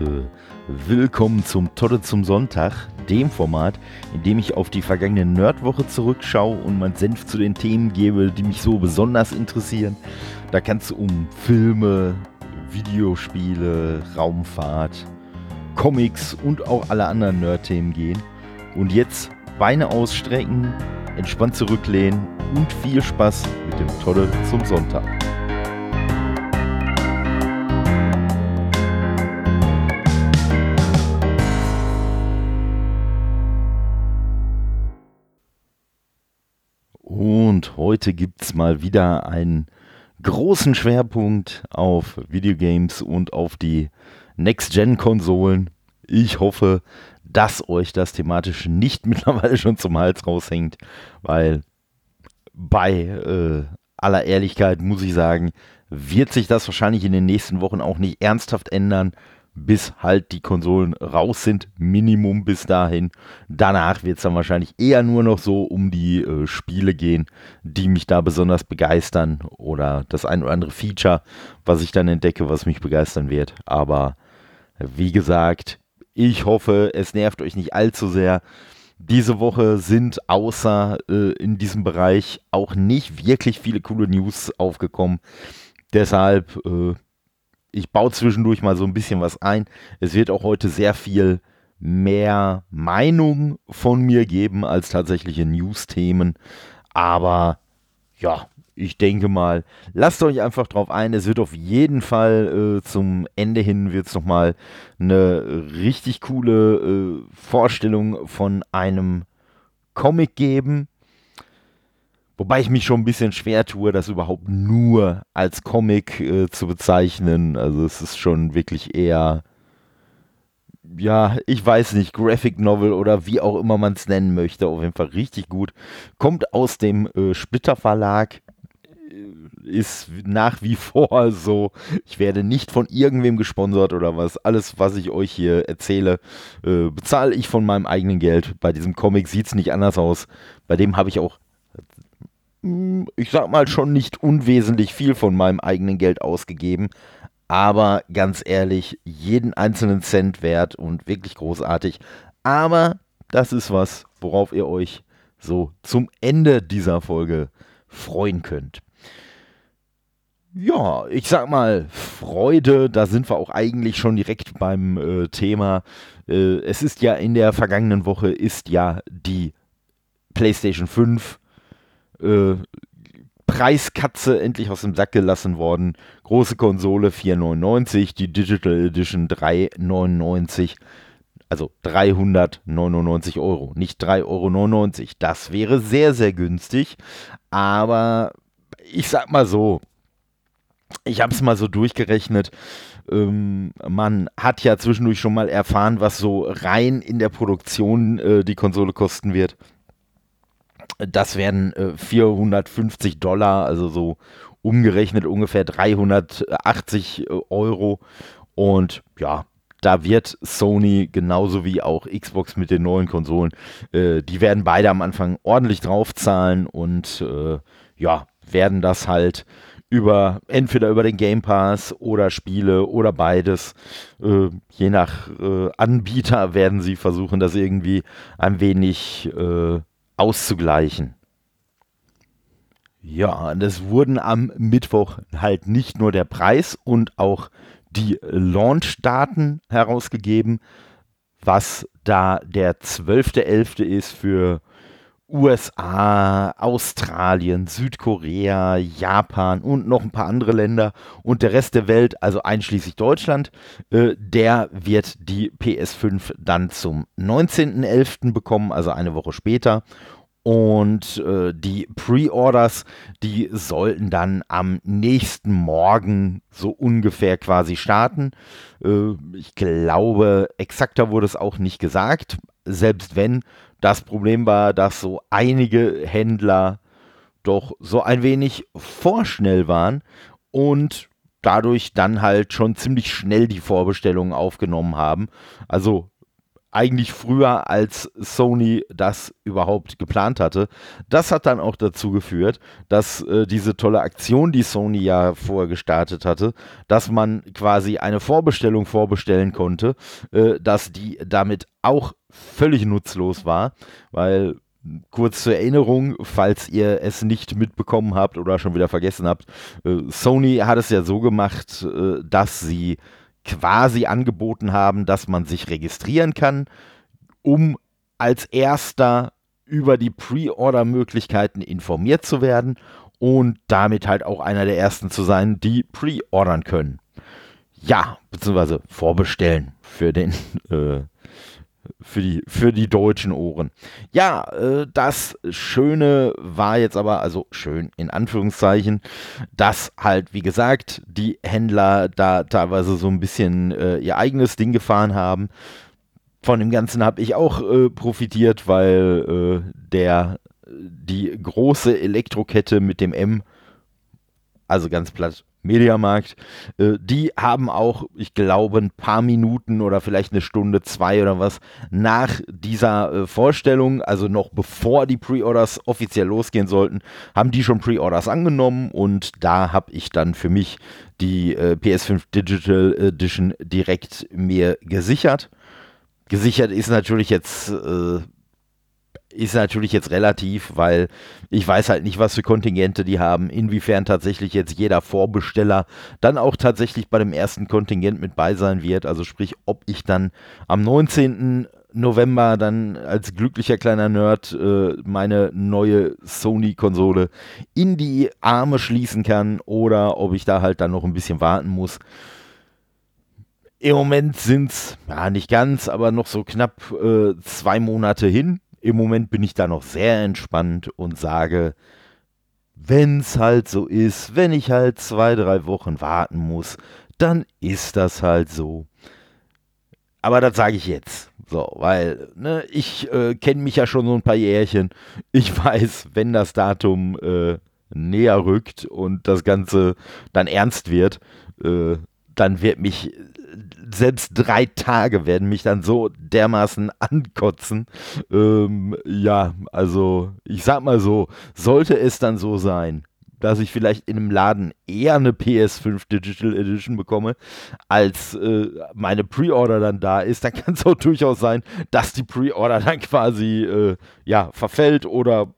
Leute, willkommen zum Todde zum Sonntag, dem Format, in dem ich auf die vergangene Nerdwoche zurückschaue und mein Senf zu den Themen gebe, die mich so besonders interessieren. Da kann es um Filme, Videospiele, Raumfahrt, Comics und auch alle anderen Nerd-Themen gehen. Und jetzt Beine ausstrecken, entspannt zurücklehnen und viel Spaß mit dem Todde zum Sonntag. Heute gibt es mal wieder einen großen Schwerpunkt auf Videogames und auf die Next-Gen-Konsolen. Ich hoffe, dass euch das thematisch nicht mittlerweile schon zum Hals raushängt, weil bei äh, aller Ehrlichkeit muss ich sagen, wird sich das wahrscheinlich in den nächsten Wochen auch nicht ernsthaft ändern bis halt die Konsolen raus sind, Minimum bis dahin. Danach wird es dann wahrscheinlich eher nur noch so um die äh, Spiele gehen, die mich da besonders begeistern oder das ein oder andere Feature, was ich dann entdecke, was mich begeistern wird. Aber wie gesagt, ich hoffe, es nervt euch nicht allzu sehr. Diese Woche sind außer äh, in diesem Bereich auch nicht wirklich viele coole News aufgekommen. Deshalb äh, ich baue zwischendurch mal so ein bisschen was ein. Es wird auch heute sehr viel mehr Meinung von mir geben als tatsächliche News-Themen. Aber ja, ich denke mal, lasst euch einfach drauf ein. Es wird auf jeden Fall äh, zum Ende hin wird es nochmal eine richtig coole äh, Vorstellung von einem Comic geben. Wobei ich mich schon ein bisschen schwer tue, das überhaupt nur als Comic äh, zu bezeichnen. Also es ist schon wirklich eher, ja, ich weiß nicht, Graphic Novel oder wie auch immer man es nennen möchte. Auf jeden Fall richtig gut. Kommt aus dem äh, Splitter Verlag. Äh, ist nach wie vor so. Ich werde nicht von irgendwem gesponsert oder was. Alles, was ich euch hier erzähle, äh, bezahle ich von meinem eigenen Geld. Bei diesem Comic sieht es nicht anders aus. Bei dem habe ich auch ich sag mal, schon nicht unwesentlich viel von meinem eigenen Geld ausgegeben. Aber ganz ehrlich, jeden einzelnen Cent wert und wirklich großartig. Aber das ist was, worauf ihr euch so zum Ende dieser Folge freuen könnt. Ja, ich sag mal, Freude, da sind wir auch eigentlich schon direkt beim äh, Thema. Äh, es ist ja in der vergangenen Woche ist ja die PlayStation 5 äh, Preiskatze endlich aus dem Sack gelassen worden. Große Konsole 4,99, die Digital Edition 3,99. Also 399 Euro, nicht 3,99 Euro. Das wäre sehr, sehr günstig. Aber ich sag mal so, ich habe es mal so durchgerechnet. Ähm, man hat ja zwischendurch schon mal erfahren, was so rein in der Produktion äh, die Konsole kosten wird. Das wären äh, 450 Dollar, also so umgerechnet ungefähr 380 äh, Euro. Und ja, da wird Sony genauso wie auch Xbox mit den neuen Konsolen, äh, die werden beide am Anfang ordentlich draufzahlen und äh, ja, werden das halt über entweder über den Game Pass oder Spiele oder beides. Äh, je nach äh, Anbieter werden sie versuchen, das irgendwie ein wenig äh, auszugleichen. Ja, es wurden am Mittwoch halt nicht nur der Preis und auch die Launch-Daten herausgegeben, was da der 12.11. ist für USA, Australien, Südkorea, Japan und noch ein paar andere Länder und der Rest der Welt, also einschließlich Deutschland, äh, der wird die PS5 dann zum 19.11. bekommen, also eine Woche später. Und äh, die Pre-Orders, die sollten dann am nächsten Morgen so ungefähr quasi starten. Äh, ich glaube, exakter wurde es auch nicht gesagt. Selbst wenn, das Problem war, dass so einige Händler doch so ein wenig vorschnell waren und dadurch dann halt schon ziemlich schnell die Vorbestellungen aufgenommen haben. Also eigentlich früher, als Sony das überhaupt geplant hatte. Das hat dann auch dazu geführt, dass äh, diese tolle Aktion, die Sony ja vorher gestartet hatte, dass man quasi eine Vorbestellung vorbestellen konnte, äh, dass die damit auch völlig nutzlos war, weil kurz zur Erinnerung, falls ihr es nicht mitbekommen habt oder schon wieder vergessen habt, äh, Sony hat es ja so gemacht, äh, dass sie quasi angeboten haben, dass man sich registrieren kann, um als erster über die Pre-Order-Möglichkeiten informiert zu werden und damit halt auch einer der ersten zu sein, die pre-ordern können. Ja, beziehungsweise vorbestellen für den äh, für die, für die deutschen Ohren. Ja, äh, das Schöne war jetzt aber, also schön in Anführungszeichen, dass halt, wie gesagt, die Händler da teilweise so ein bisschen äh, ihr eigenes Ding gefahren haben. Von dem Ganzen habe ich auch äh, profitiert, weil der die große Elektrokette mit dem M, also ganz platt Mediamarkt, äh, die haben auch, ich glaube, ein paar Minuten oder vielleicht eine Stunde, zwei oder was nach dieser äh, Vorstellung, also noch bevor die Pre-Orders offiziell losgehen sollten, haben die schon Pre-Orders angenommen und da habe ich dann für mich die äh, PS5 Digital Edition direkt mir gesichert. Gesichert ist natürlich jetzt äh, ist natürlich jetzt relativ, weil ich weiß halt nicht, was für Kontingente die haben, inwiefern tatsächlich jetzt jeder Vorbesteller dann auch tatsächlich bei dem ersten Kontingent mit bei sein wird. Also sprich, ob ich dann am 19. November dann als glücklicher kleiner Nerd äh, meine neue Sony-Konsole in die Arme schließen kann oder ob ich da halt dann noch ein bisschen warten muss. Im Moment sind es, ja nicht ganz, aber noch so knapp äh, zwei Monate hin. Im Moment bin ich da noch sehr entspannt und sage, wenn es halt so ist, wenn ich halt zwei, drei Wochen warten muss, dann ist das halt so. Aber das sage ich jetzt. So, weil ne, ich äh, kenne mich ja schon so ein paar Jährchen. Ich weiß, wenn das Datum äh, näher rückt und das Ganze dann ernst wird, äh, dann wird mich selbst drei Tage werden mich dann so dermaßen ankotzen. Ähm, ja, also ich sag mal so, sollte es dann so sein, dass ich vielleicht in einem Laden eher eine PS5 Digital Edition bekomme, als äh, meine Pre-Order dann da ist, dann kann es auch durchaus sein, dass die Pre-Order dann quasi äh, ja verfällt oder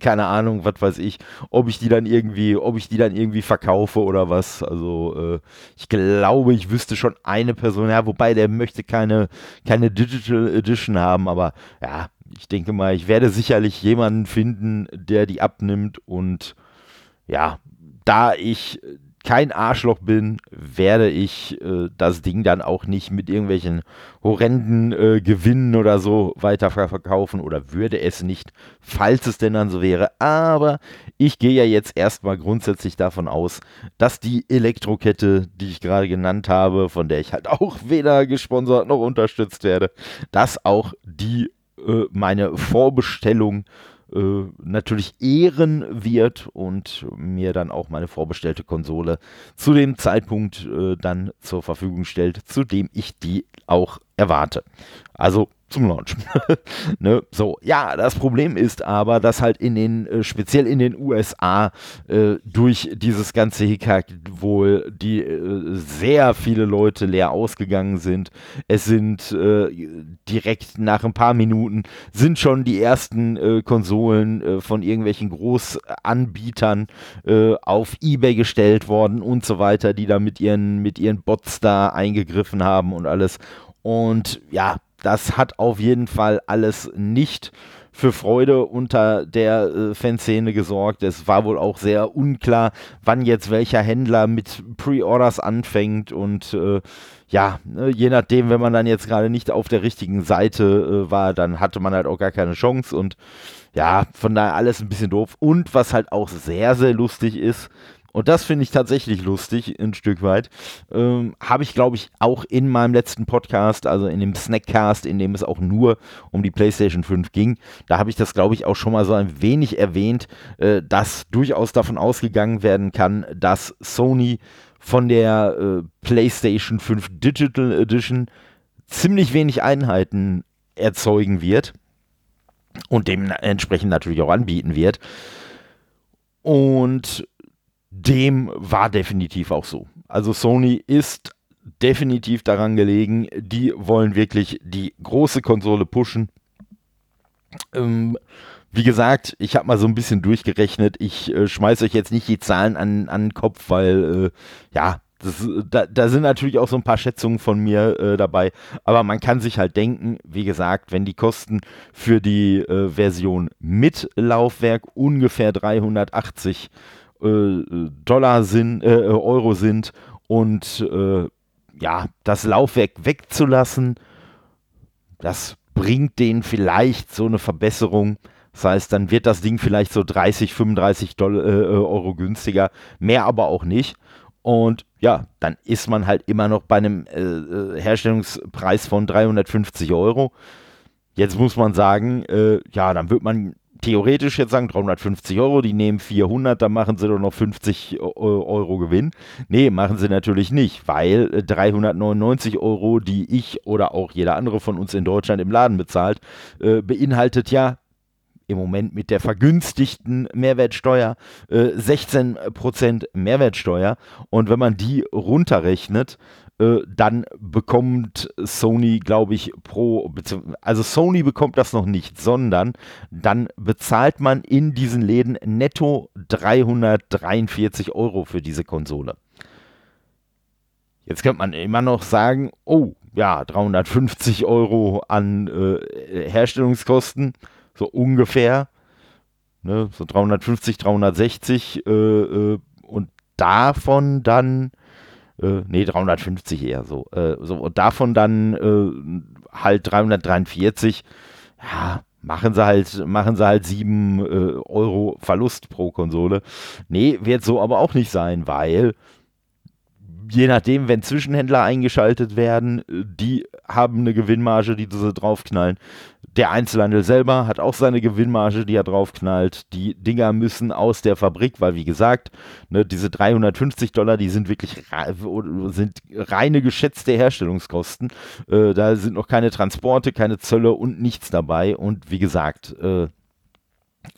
keine Ahnung, was weiß ich, ob ich die dann irgendwie, ob ich die dann irgendwie verkaufe oder was. Also äh, ich glaube, ich wüsste schon eine Person, ja, wobei der möchte keine, keine Digital Edition haben, aber ja, ich denke mal, ich werde sicherlich jemanden finden, der die abnimmt und ja, da ich kein Arschloch bin, werde ich äh, das Ding dann auch nicht mit irgendwelchen horrenden äh, Gewinnen oder so weiterverkaufen oder würde es nicht, falls es denn dann so wäre. Aber ich gehe ja jetzt erstmal grundsätzlich davon aus, dass die Elektrokette, die ich gerade genannt habe, von der ich halt auch weder gesponsert noch unterstützt werde, dass auch die äh, meine Vorbestellung äh, natürlich ehren wird und mir dann auch meine vorbestellte Konsole zu dem Zeitpunkt äh, dann zur Verfügung stellt, zu dem ich die auch erwarte. Also zum Launch. ne? So, ja, das Problem ist aber, dass halt in den, äh, speziell in den USA, äh, durch dieses ganze Hickhack wohl die äh, sehr viele Leute leer ausgegangen sind. Es sind äh, direkt nach ein paar Minuten sind schon die ersten äh, Konsolen von irgendwelchen Großanbietern auf Ebay gestellt worden und so weiter, die da mit ihren, mit ihren Bots da eingegriffen haben und alles. Und ja, das hat auf jeden Fall alles nicht für Freude unter der äh, Fanszene gesorgt. Es war wohl auch sehr unklar, wann jetzt welcher Händler mit Pre-Orders anfängt und äh, ja, ne, je nachdem, wenn man dann jetzt gerade nicht auf der richtigen Seite äh, war, dann hatte man halt auch gar keine Chance und ja, von daher alles ein bisschen doof. Und was halt auch sehr, sehr lustig ist, und das finde ich tatsächlich lustig, ein Stück weit. Ähm, Habe ich, glaube ich, auch in meinem letzten Podcast, also in dem Snackcast, in dem es auch nur um die PlayStation 5 ging, da habe ich das, glaube ich, auch schon mal so ein wenig erwähnt, äh, dass durchaus davon ausgegangen werden kann, dass Sony von der äh, PlayStation 5 Digital Edition ziemlich wenig Einheiten erzeugen wird und dementsprechend natürlich auch anbieten wird. Und dem war definitiv auch so. Also Sony ist definitiv daran gelegen, die wollen wirklich die große Konsole pushen. Ähm, wie gesagt, ich habe mal so ein bisschen durchgerechnet. Ich äh, schmeiße euch jetzt nicht die Zahlen an, an den Kopf, weil äh, ja, das, da, da, sind natürlich auch so ein paar Schätzungen von mir äh, dabei. Aber man kann sich halt denken, wie gesagt, wenn die Kosten für die äh, Version mit Laufwerk ungefähr 380 äh, Dollar sind, äh, Euro sind und ja, das Laufwerk wegzulassen, das bringt denen vielleicht so eine Verbesserung. Das heißt, dann wird das Ding vielleicht so 30, 35 Dollar, äh, Euro günstiger, mehr aber auch nicht. Und ja, dann ist man halt immer noch bei einem äh, äh Herstellungspreis von 350 Euro. Jetzt muss man sagen, äh, ja, dann wird man theoretisch jetzt sagen 350 Euro, die nehmen 400, dann machen sie doch noch 50 äh, Euro Gewinn. Nee, machen sie natürlich nicht, weil 399 äh, Euro, die ich oder auch jeder andere von uns in Deutschland im Laden bezahlt, äh, beinhaltet ja im Moment mit der vergünstigten Mehrwertsteuer äh, 16% Mehrwertsteuer. Und wenn man die runterrechnet, äh, dann bekommt Sony, glaube ich, pro, also Sony bekommt das noch nicht, sondern dann bezahlt man in diesen Läden netto 343 Euro für diese Konsole. Jetzt könnte man immer noch sagen, oh, ja, 350 Euro an äh, Herstellungskosten, so ungefähr, ne, so 350, 360 äh, äh, und davon dann äh, nee, 350 eher so. Äh, so und davon dann äh, halt 343, ja, machen sie halt, machen sie halt 7 äh, Euro Verlust pro Konsole. Nee, wird so aber auch nicht sein, weil je nachdem, wenn Zwischenhändler eingeschaltet werden, die haben eine Gewinnmarge, die sie draufknallen. Der Einzelhandel selber hat auch seine Gewinnmarge, die er draufknallt. Die Dinger müssen aus der Fabrik, weil wie gesagt, ne, diese 350 Dollar, die sind wirklich sind reine geschätzte Herstellungskosten. Äh, da sind noch keine Transporte, keine Zölle und nichts dabei. Und wie gesagt, äh,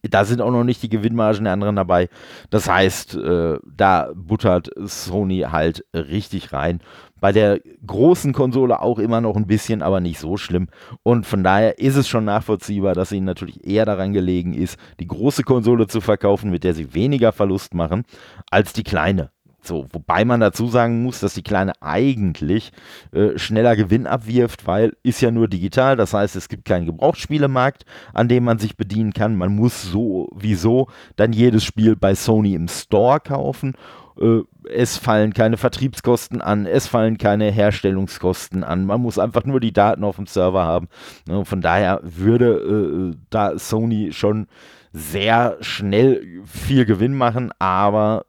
da sind auch noch nicht die Gewinnmargen der anderen dabei. Das heißt, äh, da buttert Sony halt richtig rein. Bei der großen Konsole auch immer noch ein bisschen, aber nicht so schlimm. Und von daher ist es schon nachvollziehbar, dass ihnen natürlich eher daran gelegen ist, die große Konsole zu verkaufen, mit der sie weniger Verlust machen, als die kleine. So, wobei man dazu sagen muss, dass die Kleine eigentlich äh, schneller Gewinn abwirft, weil ist ja nur digital. Das heißt, es gibt keinen Gebrauchsspielemarkt, an dem man sich bedienen kann. Man muss sowieso dann jedes Spiel bei Sony im Store kaufen. Äh, es fallen keine Vertriebskosten an, es fallen keine Herstellungskosten an. Man muss einfach nur die Daten auf dem Server haben. Ne, von daher würde äh, da Sony schon sehr schnell viel Gewinn machen, aber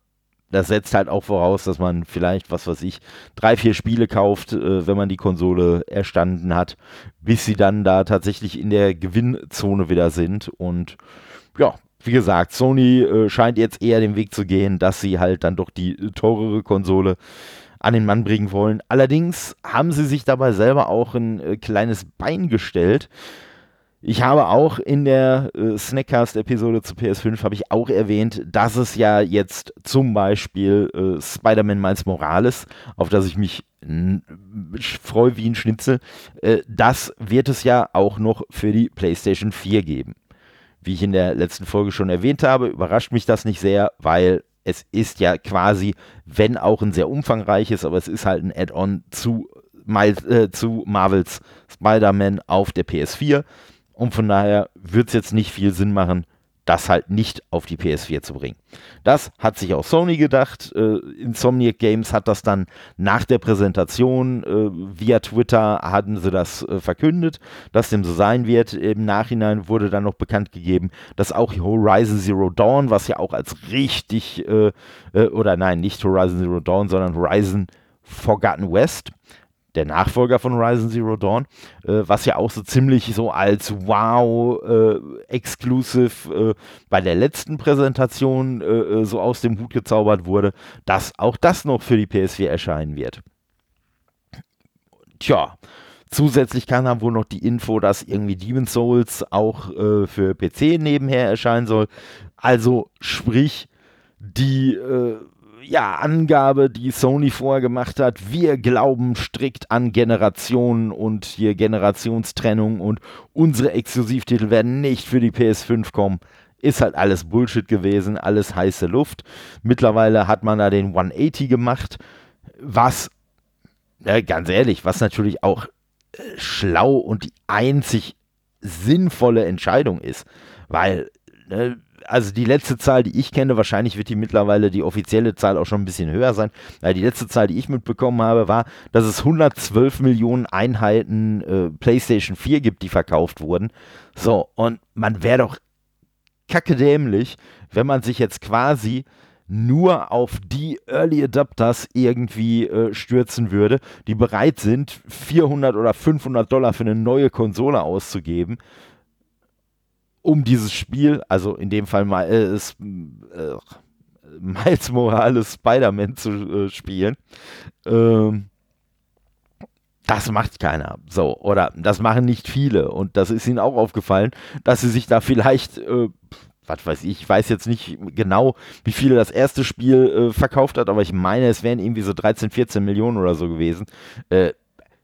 das setzt halt auch voraus, dass man vielleicht, was weiß ich, drei, vier Spiele kauft, äh, wenn man die Konsole erstanden hat, bis sie dann da tatsächlich in der Gewinnzone wieder sind. Und ja, wie gesagt, Sony äh, scheint jetzt eher den Weg zu gehen, dass sie halt dann doch die teurere Konsole an den Mann bringen wollen. Allerdings haben sie sich dabei selber auch ein äh, kleines Bein gestellt. Ich habe auch in der äh, Snackcast-Episode zu PS5 habe ich auch erwähnt, dass es ja jetzt zum Beispiel äh, Spider-Man Miles Morales, auf das ich mich freue wie ein Schnitzel, äh, das wird es ja auch noch für die PlayStation 4 geben. Wie ich in der letzten Folge schon erwähnt habe, überrascht mich das nicht sehr, weil es ist ja quasi, wenn auch ein sehr umfangreiches, aber es ist halt ein Add-on zu, äh, zu Marvels Spider-Man auf der PS4. Und von daher wird es jetzt nicht viel Sinn machen, das halt nicht auf die PS4 zu bringen. Das hat sich auch Sony gedacht. Äh, Insomniac Games hat das dann nach der Präsentation äh, via Twitter hatten sie das äh, verkündet, dass dem so sein wird. Im Nachhinein wurde dann noch bekannt gegeben, dass auch Horizon Zero Dawn, was ja auch als richtig äh, äh, oder nein, nicht Horizon Zero Dawn, sondern Horizon Forgotten West, der Nachfolger von Horizon Zero Dawn, äh, was ja auch so ziemlich so als Wow äh, äh, bei der letzten Präsentation äh, äh, so aus dem Hut gezaubert wurde, dass auch das noch für die PS4 erscheinen wird. Tja, Zusätzlich kam dann wohl noch die Info, dass irgendwie Demon's Souls auch äh, für PC nebenher erscheinen soll. Also sprich, die äh, ja, Angabe, die Sony vorher gemacht hat, wir glauben strikt an Generationen und hier Generationstrennung und unsere Exklusivtitel werden nicht für die PS5 kommen, ist halt alles Bullshit gewesen, alles heiße Luft. Mittlerweile hat man da den 180 gemacht, was, äh, ganz ehrlich, was natürlich auch äh, schlau und die einzig sinnvolle Entscheidung ist, weil also die letzte Zahl, die ich kenne, wahrscheinlich wird die mittlerweile die offizielle Zahl auch schon ein bisschen höher sein. Die letzte Zahl, die ich mitbekommen habe, war, dass es 112 Millionen Einheiten äh, PlayStation 4 gibt, die verkauft wurden. So, und man wäre doch kacke dämlich, wenn man sich jetzt quasi nur auf die Early Adapters irgendwie äh, stürzen würde, die bereit sind, 400 oder 500 Dollar für eine neue Konsole auszugeben um dieses Spiel, also in dem Fall mal äh, ist, äh, Miles Morales Spider-Man zu äh, spielen. Ähm, das macht keiner. So, oder das machen nicht viele. Und das ist ihnen auch aufgefallen, dass sie sich da vielleicht, äh, was weiß ich, ich weiß jetzt nicht genau, wie viele das erste Spiel äh, verkauft hat, aber ich meine, es wären irgendwie so 13, 14 Millionen oder so gewesen. Äh,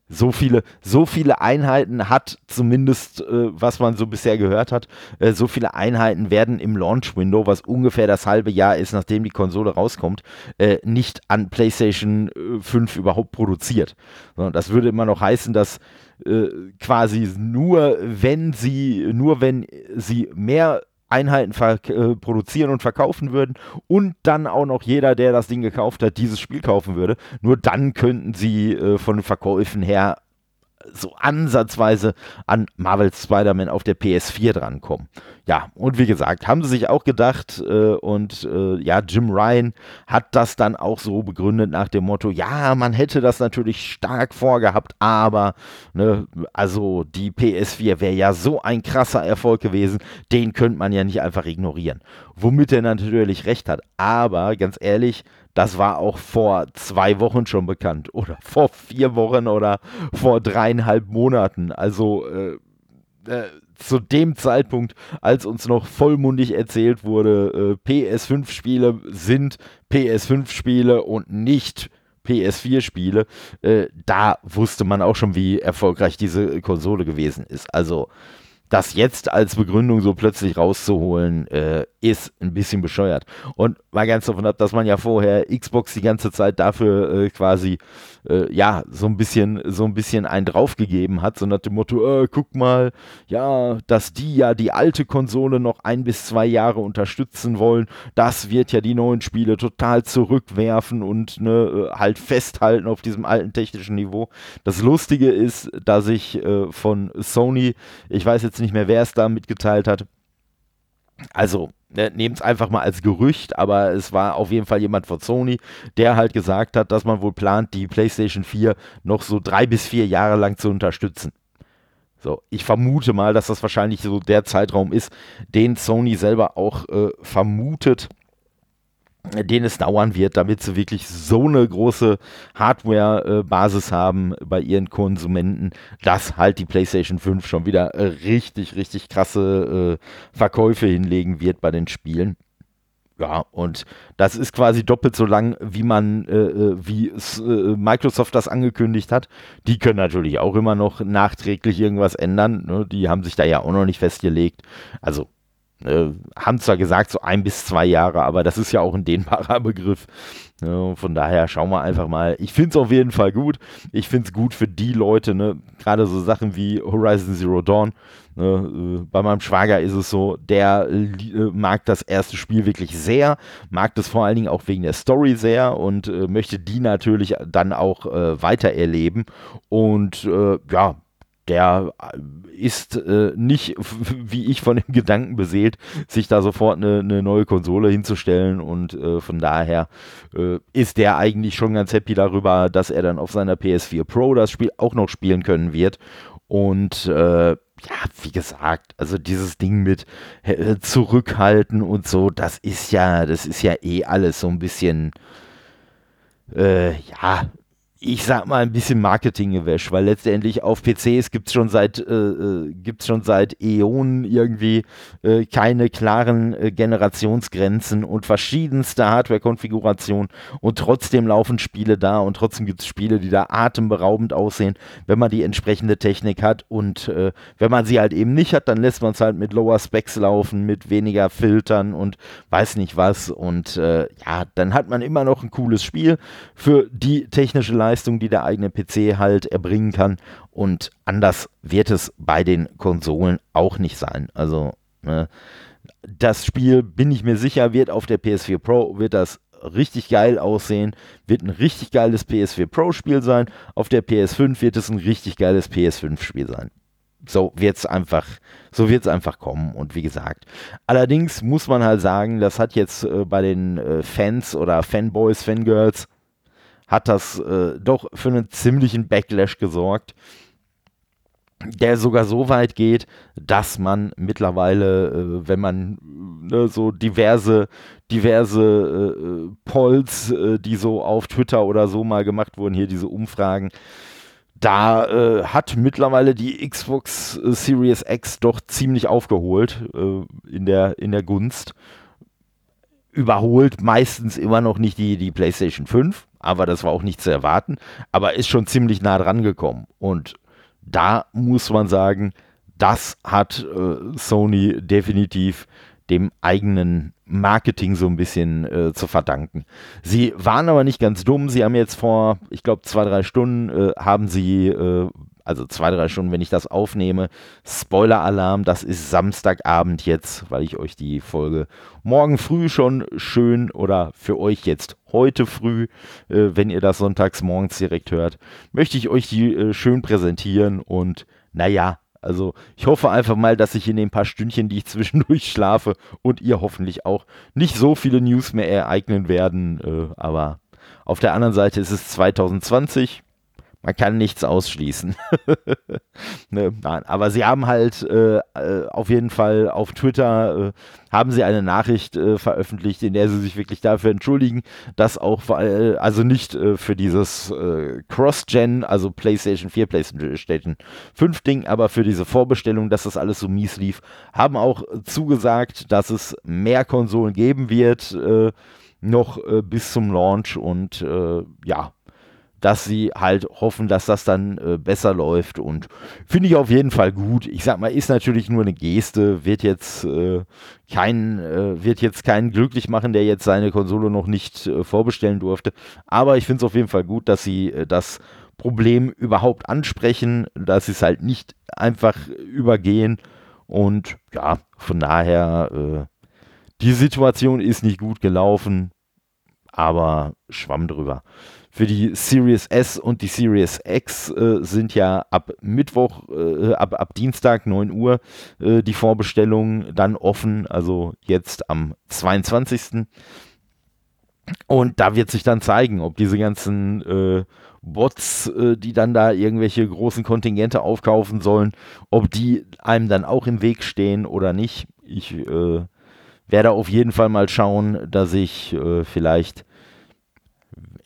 so viele, so viele Einheiten hat zumindest, äh, was man so bisher gehört hat, äh, so viele Einheiten werden im Launch-Window, was ungefähr das halbe Jahr ist, nachdem die Konsole rauskommt, äh, nicht an PlayStation 5 äh, überhaupt produziert. Sondern das würde immer noch heißen, dass äh, quasi nur wenn sie, nur wenn sie mehr Einheiten äh, produzieren und verkaufen würden und dann auch noch jeder, der das Ding gekauft hat, dieses Spiel kaufen würde. Nur dann könnten sie äh, von Verkäufen her so ansatzweise an Marvel Spider-Man auf der PS4 drankommen. Ja, und wie gesagt, haben sie sich auch gedacht äh, und äh, ja, Jim Ryan hat das dann auch so begründet nach dem Motto, ja, man hätte das natürlich stark vorgehabt, aber ne, also die PS4 wäre ja so ein krasser Erfolg gewesen, den könnte man ja nicht einfach ignorieren. Womit er natürlich recht hat, aber ganz ehrlich, das war auch vor zwei Wochen schon bekannt oder vor vier Wochen oder vor dreieinhalb Monaten. Also äh, äh, zu dem Zeitpunkt, als uns noch vollmundig erzählt wurde, äh, PS5-Spiele sind PS5-Spiele und nicht PS4-Spiele, äh, da wusste man auch schon, wie erfolgreich diese Konsole gewesen ist. Also das jetzt als Begründung so plötzlich rauszuholen, äh, ist ein bisschen bescheuert. Und mal ganz davon ab, dass man ja vorher Xbox die ganze Zeit dafür äh, quasi äh, ja so ein bisschen so ein bisschen einen draufgegeben hat, so nach dem Motto, äh, guck mal, ja, dass die ja die alte Konsole noch ein bis zwei Jahre unterstützen wollen, das wird ja die neuen Spiele total zurückwerfen und ne, äh, halt festhalten auf diesem alten technischen Niveau. Das Lustige ist, dass ich äh, von Sony, ich weiß jetzt nicht mehr, wer es da mitgeteilt hat, also, ne, nehmt es einfach mal als Gerücht, aber es war auf jeden Fall jemand von Sony, der halt gesagt hat, dass man wohl plant, die PlayStation 4 noch so drei bis vier Jahre lang zu unterstützen. So, ich vermute mal, dass das wahrscheinlich so der Zeitraum ist, den Sony selber auch äh, vermutet, den es dauern wird, damit sie wirklich so eine große Hardware-Basis haben bei ihren Konsumenten, dass halt die PlayStation 5 schon wieder äh, richtig, richtig krasse äh, Verkäufe hinlegen wird bei den Spielen. Ja, und das ist quasi doppelt so lang, wie man, äh, äh wie äh, Microsoft das angekündigt hat. Die können natürlich auch immer noch nachträglich irgendwas ändern. Ne? Die haben sich da ja auch noch nicht festgelegt. Also äh, haben zwar gesagt, so ein bis zwei Jahre, aber das ist ja auch ein dehnbarer Begriff. Ja, von daher schauen wir einfach mal. Ich finde es auf jeden Fall gut. Ich finde es gut für die Leute, ne? gerade so Sachen wie Horizon Zero Dawn. Ne? Äh, bei meinem Schwager ist es so, der äh, mag das erste Spiel wirklich sehr, mag das vor allen Dingen auch wegen der Story sehr und äh, möchte die natürlich dann auch äh, weiter erleben. Und äh, ja, der äh, ist äh, nicht, wie ich von dem Gedanken beseelt, sich da sofort eine, eine neue Konsole hinzustellen und äh, von daher äh, ist der eigentlich schon ganz happy darüber, dass er dann auf seiner PS4 Pro das Spiel auch noch spielen können wird. Und äh, ja, wie gesagt, also dieses Ding mit äh, zurückhalten und so, das ist ja, das ist ja eh alles so ein bisschen, ja, ich sag mal, ein bisschen Marketinggewäsch, weil letztendlich auf PCs gibt es schon seit äh, äh, schon seit Äonen irgendwie äh, keine klaren äh, Generationsgrenzen und verschiedenste Hardware-Konfigurationen. Und trotzdem laufen Spiele da und trotzdem gibt es Spiele, die da atemberaubend aussehen, wenn man die entsprechende Technik hat. Und äh, wenn man sie halt eben nicht hat, dann lässt man es halt mit Lower Specs laufen, mit weniger Filtern und weiß nicht was. Und äh, ja, dann hat man immer noch ein cooles Spiel für die technische Leistung Leistung, die der eigene PC halt erbringen kann. Und anders wird es bei den Konsolen auch nicht sein. Also ne, das Spiel, bin ich mir sicher, wird auf der PS4 Pro, wird das richtig geil aussehen, wird ein richtig geiles PS4 Pro Spiel sein. Auf der PS5 wird es ein richtig geiles PS5 Spiel sein. So wird es einfach, so einfach kommen. Und wie gesagt, allerdings muss man halt sagen, das hat jetzt äh, bei den äh, Fans oder Fanboys, Fangirls hat das äh, doch für einen ziemlichen Backlash gesorgt, der sogar so weit geht, dass man mittlerweile, äh, wenn man ne, so diverse, diverse äh, äh Polls, äh, die so auf Twitter oder so mal gemacht wurden, hier diese Umfragen, da äh, hat mittlerweile die Xbox äh, Series X doch ziemlich aufgeholt in, der, in der Gunst. Überholt meistens immer noch nicht die, die PlayStation 5, aber das war auch nicht zu erwarten, aber ist schon ziemlich nah dran gekommen. Und da muss man sagen, das hat äh, Sony definitiv dem eigenen Marketing so ein bisschen äh, zu verdanken. Sie waren aber nicht ganz dumm. Sie haben jetzt vor, ich glaube, zwei, drei Stunden äh, haben sie äh, also zwei, drei Stunden, wenn ich das aufnehme. Spoiler-Alarm, das ist Samstagabend jetzt, weil ich euch die Folge morgen früh schon schön oder für euch jetzt heute früh, äh, wenn ihr das sonntags morgens direkt hört, möchte ich euch die äh, schön präsentieren und naja, also ich hoffe einfach mal, dass ich in den paar Stündchen, die ich zwischendurch schlafe und ihr hoffentlich auch, nicht so viele News mehr ereignen werden. Äh, aber auf der anderen Seite ist es 2020 man kann nichts ausschließen. ne, nein, aber sie haben halt äh, äh, auf jeden Fall auf Twitter äh, haben sie eine Nachricht äh, veröffentlicht, in der sie sich wirklich dafür entschuldigen, dass auch also nicht äh, für dieses äh, Cross-Gen, also PlayStation 4, PlayStation 5 Ding, aber für diese Vorbestellung, dass das alles so mies lief, haben auch zugesagt, dass es mehr Konsolen geben wird noch bis zum Launch und ja, dass sie halt hoffen, dass das dann äh, besser läuft und finde ich auf jeden Fall gut. Ich sag mal, ist natürlich nur eine Geste, wird jetzt äh, kein äh, wird jetzt keinen glücklich machen, der jetzt seine Konsole noch nicht äh, vorbestellen durfte, aber ich finde es auf jeden Fall gut, dass sie äh, das Problem überhaupt ansprechen, dass sie es halt nicht einfach übergehen und ja, von daher äh, die Situation ist nicht gut gelaufen, aber schwamm drüber. Für die Series S und die Series X äh, sind ja ab Mittwoch, äh, ab, ab Dienstag 9 Uhr äh, die Vorbestellungen dann offen, also jetzt am 22. Und da wird sich dann zeigen, ob diese ganzen äh, Bots, äh, die dann da irgendwelche großen Kontingente aufkaufen sollen, ob die einem dann auch im Weg stehen oder nicht. Ich äh, werde auf jeden Fall mal schauen, dass ich vielleicht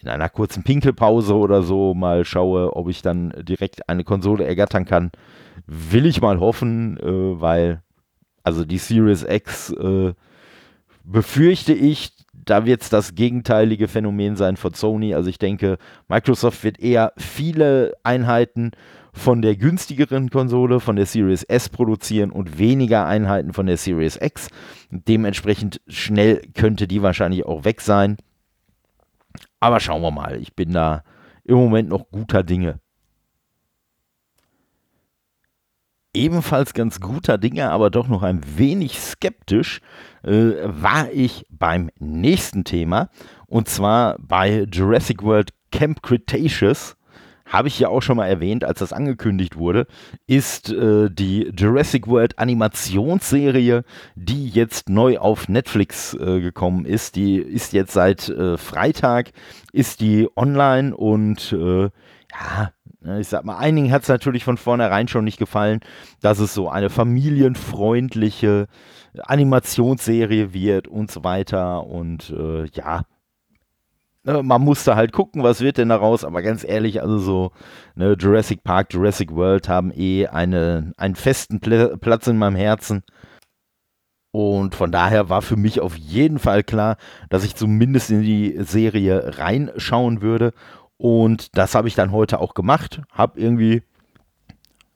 in einer kurzen Pinkelpause oder so mal schaue, ob ich dann direkt eine Konsole ergattern kann. Will ich mal hoffen, äh, weil also die Series X äh, befürchte ich, da wird es das gegenteilige Phänomen sein von Sony. Also ich denke, Microsoft wird eher viele Einheiten von der günstigeren Konsole, von der Series S produzieren und weniger Einheiten von der Series X. Dementsprechend schnell könnte die wahrscheinlich auch weg sein. Aber schauen wir mal. Ich bin da im Moment noch guter Dinge. Ebenfalls ganz guter Dinge, aber doch noch ein wenig skeptisch, äh, war ich beim nächsten Thema. Und zwar bei Jurassic World Camp Cretaceous habe ich ja auch schon mal erwähnt, als das angekündigt wurde, ist äh, die Jurassic World Animationsserie, die jetzt neu auf Netflix äh, gekommen ist. Die ist jetzt seit äh, Freitag, ist die online und äh, ja, ne, ich sag mal, einigen hat es natürlich von vornherein schon nicht gefallen, dass es so eine familienfreundliche Animationsserie wird und so weiter. Und äh, ja, ne, man musste halt gucken, was wird denn daraus, aber ganz ehrlich, also so ne, Jurassic Park, Jurassic World haben eh eine, einen festen Pl Platz in meinem Herzen. Und von daher war für mich auf jeden Fall klar, dass ich zumindest in die Serie reinschauen würde. Und das habe ich dann heute auch gemacht. Habe irgendwie,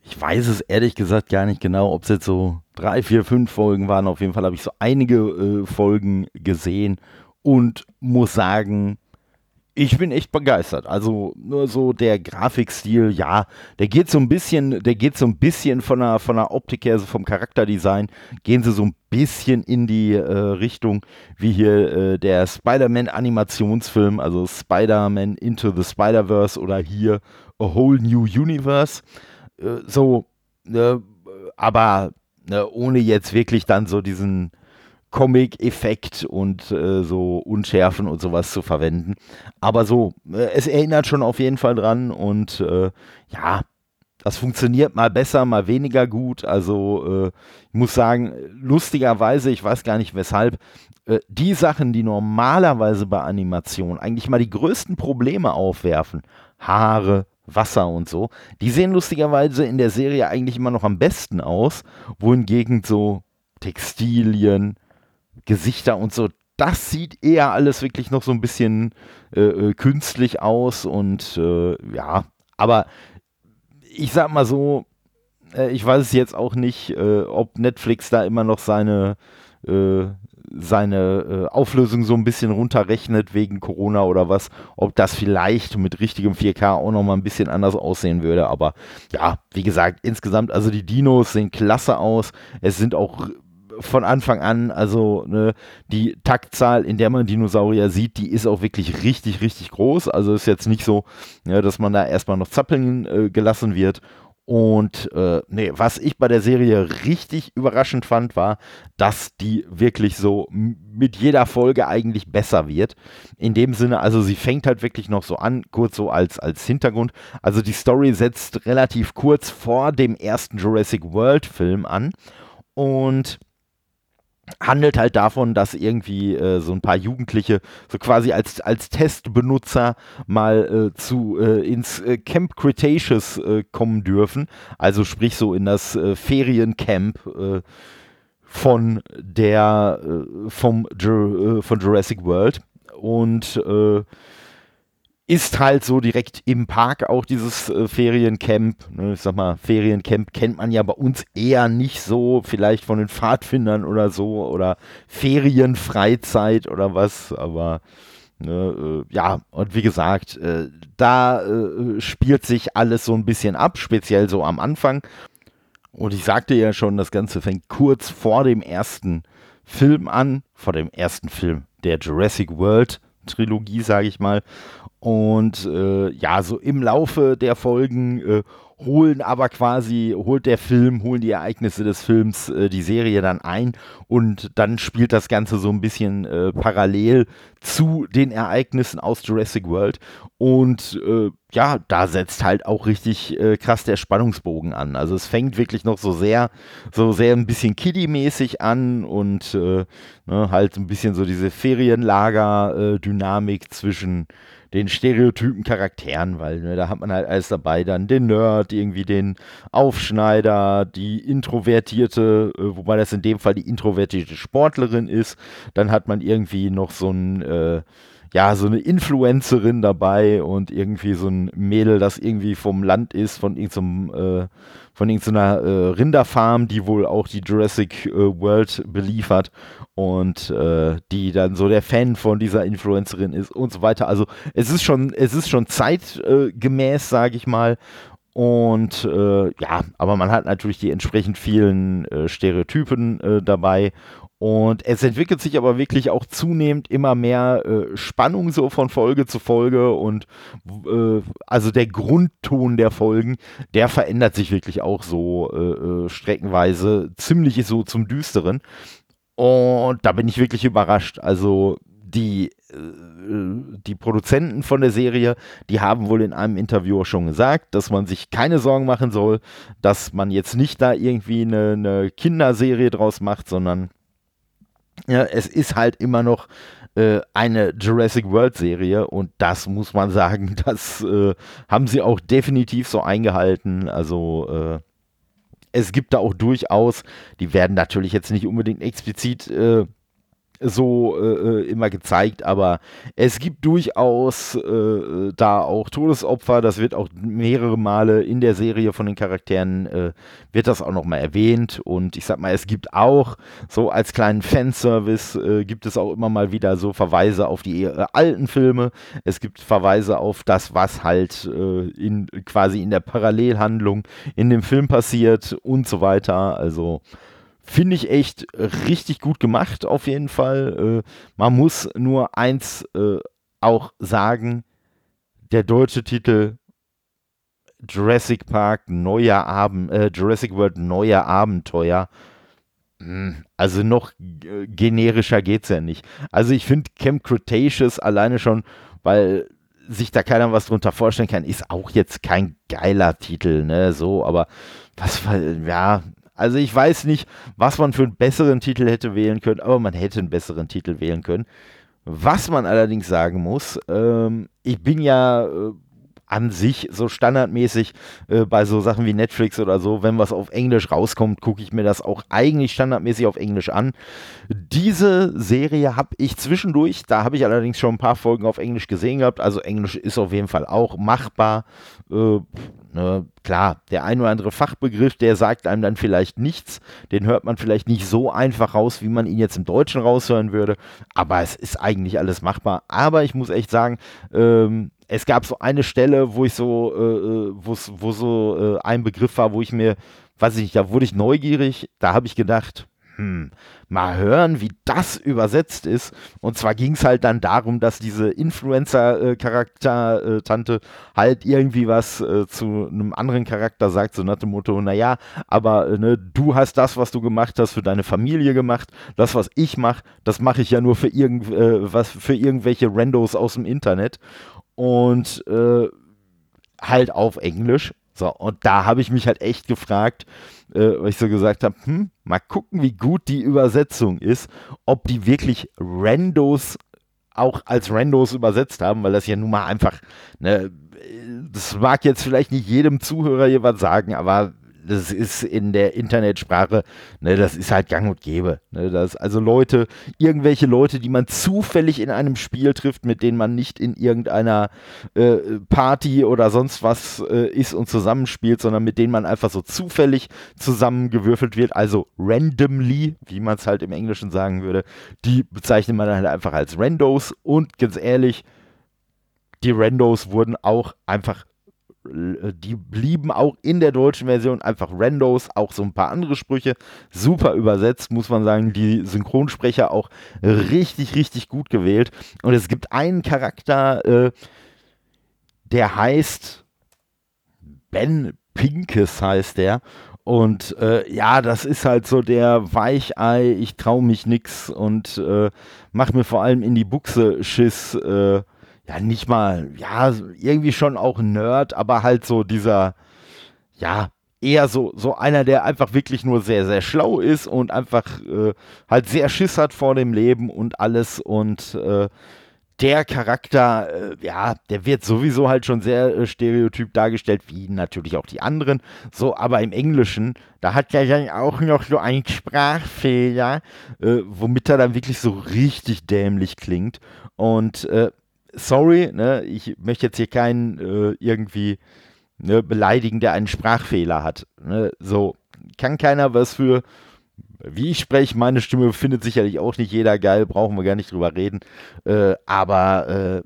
ich weiß es ehrlich gesagt gar nicht genau, ob es jetzt so drei, vier, fünf Folgen waren. Auf jeden Fall habe ich so einige äh, Folgen gesehen und muss sagen, ich bin echt begeistert. Also nur so der Grafikstil, ja, der geht so ein bisschen, der geht so ein bisschen von der, von der Optik her, also vom Charakterdesign, gehen sie so ein bisschen in die äh, Richtung wie hier äh, der Spider-Man-Animationsfilm, also Spider-Man Into the Spider-Verse oder hier A Whole New Universe. Äh, so, ne, aber ne, ohne jetzt wirklich dann so diesen Comic-Effekt und äh, so Unschärfen und sowas zu verwenden. Aber so, äh, es erinnert schon auf jeden Fall dran und äh, ja, das funktioniert mal besser, mal weniger gut. Also äh, ich muss sagen, lustigerweise, ich weiß gar nicht weshalb, äh, die Sachen, die normalerweise bei Animation eigentlich mal die größten Probleme aufwerfen, Haare, Wasser und so, die sehen lustigerweise in der Serie eigentlich immer noch am besten aus, wohingegen so Textilien, Gesichter und so, das sieht eher alles wirklich noch so ein bisschen äh, äh, künstlich aus und äh, ja, aber ich sag mal so, äh, ich weiß jetzt auch nicht, äh, ob Netflix da immer noch seine, äh, seine Auflösung so ein bisschen runterrechnet wegen Corona oder was, ob das vielleicht mit richtigem 4K auch noch mal ein bisschen anders aussehen würde, aber ja, wie gesagt, insgesamt, also die Dinos sehen klasse aus, es sind auch von Anfang an, also ne, die Taktzahl, in der man Dinosaurier sieht, die ist auch wirklich richtig, richtig groß. Also ist jetzt nicht so, ja, dass man da erstmal noch zappeln äh, gelassen wird. Und äh, nee, was ich bei der Serie richtig überraschend fand, war, dass die wirklich so mit jeder Folge eigentlich besser wird. In dem Sinne, also sie fängt halt wirklich noch so an, kurz so als, als Hintergrund. Also die Story setzt relativ kurz vor dem ersten Jurassic World Film an. Und handelt halt davon, dass irgendwie äh, so ein paar Jugendliche so quasi als, als Testbenutzer mal äh, zu äh, ins äh, Camp Cretaceous äh, kommen dürfen. Also sprich so in das äh, Feriencamp von der vom von Jurassic World und ist halt so direkt im Park auch dieses äh, Feriencamp. Ne, ich sag mal, Feriencamp kennt man ja bei uns eher nicht so, vielleicht von den Pfadfindern oder so oder Ferienfreizeit oder was, aber ne, äh, ja, und wie gesagt, äh, da äh, spielt sich alles so ein bisschen ab, speziell so am Anfang. Und ich sagte ja schon, das Ganze fängt kurz vor dem ersten Film an, vor dem ersten Film der Jurassic World Trilogie, sage ich mal. Und äh, ja, so im Laufe der Folgen äh, holen aber quasi, holt der Film, holen die Ereignisse des Films äh, die Serie dann ein und dann spielt das Ganze so ein bisschen äh, parallel zu den Ereignissen aus Jurassic World und äh, ja, da setzt halt auch richtig äh, krass der Spannungsbogen an. Also es fängt wirklich noch so sehr, so sehr ein bisschen Kiddie-mäßig an und äh, ne, halt ein bisschen so diese Ferienlager-Dynamik zwischen den stereotypen Charakteren, weil ne, da hat man halt alles dabei. Dann den Nerd, irgendwie den Aufschneider, die introvertierte, äh, wobei das in dem Fall die introvertierte Sportlerin ist. Dann hat man irgendwie noch so ein, äh, ja, so eine Influencerin dabei und irgendwie so ein Mädel, das irgendwie vom Land ist, von irgendeinem, äh, von irgendeiner äh, Rinderfarm, die wohl auch die Jurassic äh, World beliefert und äh, die dann so der Fan von dieser Influencerin ist und so weiter. Also es ist schon, es ist schon zeitgemäß, sage ich mal. Und äh, ja, aber man hat natürlich die entsprechend vielen äh, Stereotypen äh, dabei. Und es entwickelt sich aber wirklich auch zunehmend immer mehr äh, Spannung so von Folge zu Folge. Und äh, also der Grundton der Folgen, der verändert sich wirklich auch so äh, streckenweise ziemlich so zum Düsteren. Und da bin ich wirklich überrascht. Also die, äh, die Produzenten von der Serie, die haben wohl in einem Interview schon gesagt, dass man sich keine Sorgen machen soll, dass man jetzt nicht da irgendwie eine, eine Kinderserie draus macht, sondern ja, es ist halt immer noch äh, eine Jurassic World Serie und das muss man sagen, das äh, haben sie auch definitiv so eingehalten. Also äh, es gibt da auch durchaus, die werden natürlich jetzt nicht unbedingt explizit äh, so äh, äh, immer gezeigt, aber es gibt durchaus äh, da auch Todesopfer, das wird auch mehrere Male in der Serie von den Charakteren, äh, wird das auch nochmal erwähnt. Und ich sag mal, es gibt auch so als kleinen Fanservice, äh, gibt es auch immer mal wieder so Verweise auf die äh, alten Filme, es gibt Verweise auf das, was halt in, quasi in der Parallelhandlung in dem Film passiert und so weiter, also Finde ich echt richtig gut gemacht, auf jeden Fall. Äh, man muss nur eins äh, auch sagen: der deutsche Titel Jurassic Park Neuer Abend, äh, Jurassic World Neuer Abenteuer. Hm, also noch äh, generischer geht's ja nicht. Also ich finde Camp Cretaceous alleine schon, weil sich da keiner was drunter vorstellen kann, ist auch jetzt kein geiler Titel, ne? So, aber was, ja, also ich weiß nicht, was man für einen besseren Titel hätte wählen können, aber man hätte einen besseren Titel wählen können. Was man allerdings sagen muss, ähm, ich bin ja äh, an sich so standardmäßig äh, bei so Sachen wie Netflix oder so, wenn was auf Englisch rauskommt, gucke ich mir das auch eigentlich standardmäßig auf Englisch an. Diese Serie habe ich zwischendurch, da habe ich allerdings schon ein paar Folgen auf Englisch gesehen gehabt, also Englisch ist auf jeden Fall auch machbar. Äh, Ne, klar, der ein oder andere Fachbegriff, der sagt einem dann vielleicht nichts, den hört man vielleicht nicht so einfach raus, wie man ihn jetzt im Deutschen raushören würde, aber es ist eigentlich alles machbar. Aber ich muss echt sagen, ähm, es gab so eine Stelle, wo ich so, äh, äh wo so äh, ein Begriff war, wo ich mir, weiß ich nicht, da wurde ich neugierig, da habe ich gedacht, hm, mal hören, wie das übersetzt ist. Und zwar ging es halt dann darum, dass diese Influencer-Charakter-Tante halt irgendwie was äh, zu einem anderen Charakter sagt, so nach dem Motto, naja, aber äh, ne, du hast das, was du gemacht hast, für deine Familie gemacht. Das, was ich mache, das mache ich ja nur für, irgend, äh, was, für irgendwelche Randos aus dem Internet. Und äh, halt auf Englisch. So, und da habe ich mich halt echt gefragt, äh, weil ich so gesagt habe, hm, mal gucken, wie gut die Übersetzung ist, ob die wirklich Randos auch als Randos übersetzt haben, weil das ja nun mal einfach, ne, das mag jetzt vielleicht nicht jedem Zuhörer was sagen, aber das ist in der Internetsprache, ne, das ist halt gang und gäbe. Ne, das, also Leute, irgendwelche Leute, die man zufällig in einem Spiel trifft, mit denen man nicht in irgendeiner äh, Party oder sonst was äh, ist und zusammenspielt, sondern mit denen man einfach so zufällig zusammengewürfelt wird, also randomly, wie man es halt im Englischen sagen würde, die bezeichnet man halt einfach als Randos und ganz ehrlich, die Randos wurden auch einfach die blieben auch in der deutschen Version einfach Randos, auch so ein paar andere Sprüche. Super übersetzt, muss man sagen. Die Synchronsprecher auch richtig, richtig gut gewählt. Und es gibt einen Charakter, äh, der heißt Ben Pinkes, heißt der. Und äh, ja, das ist halt so der Weichei, ich traue mich nix und äh, mach mir vor allem in die Buchse Schiss. Äh, ja, nicht mal, ja, irgendwie schon auch Nerd, aber halt so dieser, ja, eher so, so einer, der einfach wirklich nur sehr, sehr schlau ist und einfach äh, halt sehr Schiss hat vor dem Leben und alles und äh, der Charakter, äh, ja, der wird sowieso halt schon sehr äh, stereotyp dargestellt, wie natürlich auch die anderen. So, aber im Englischen, da hat er dann auch noch so einen Sprachfehler, äh, womit er dann wirklich so richtig dämlich klingt. Und äh, sorry, ne, ich möchte jetzt hier keinen äh, irgendwie ne, beleidigen, der einen Sprachfehler hat. Ne, so, kann keiner was für. Wie ich spreche, meine Stimme findet sicherlich auch nicht jeder geil, brauchen wir gar nicht drüber reden. Äh, aber äh,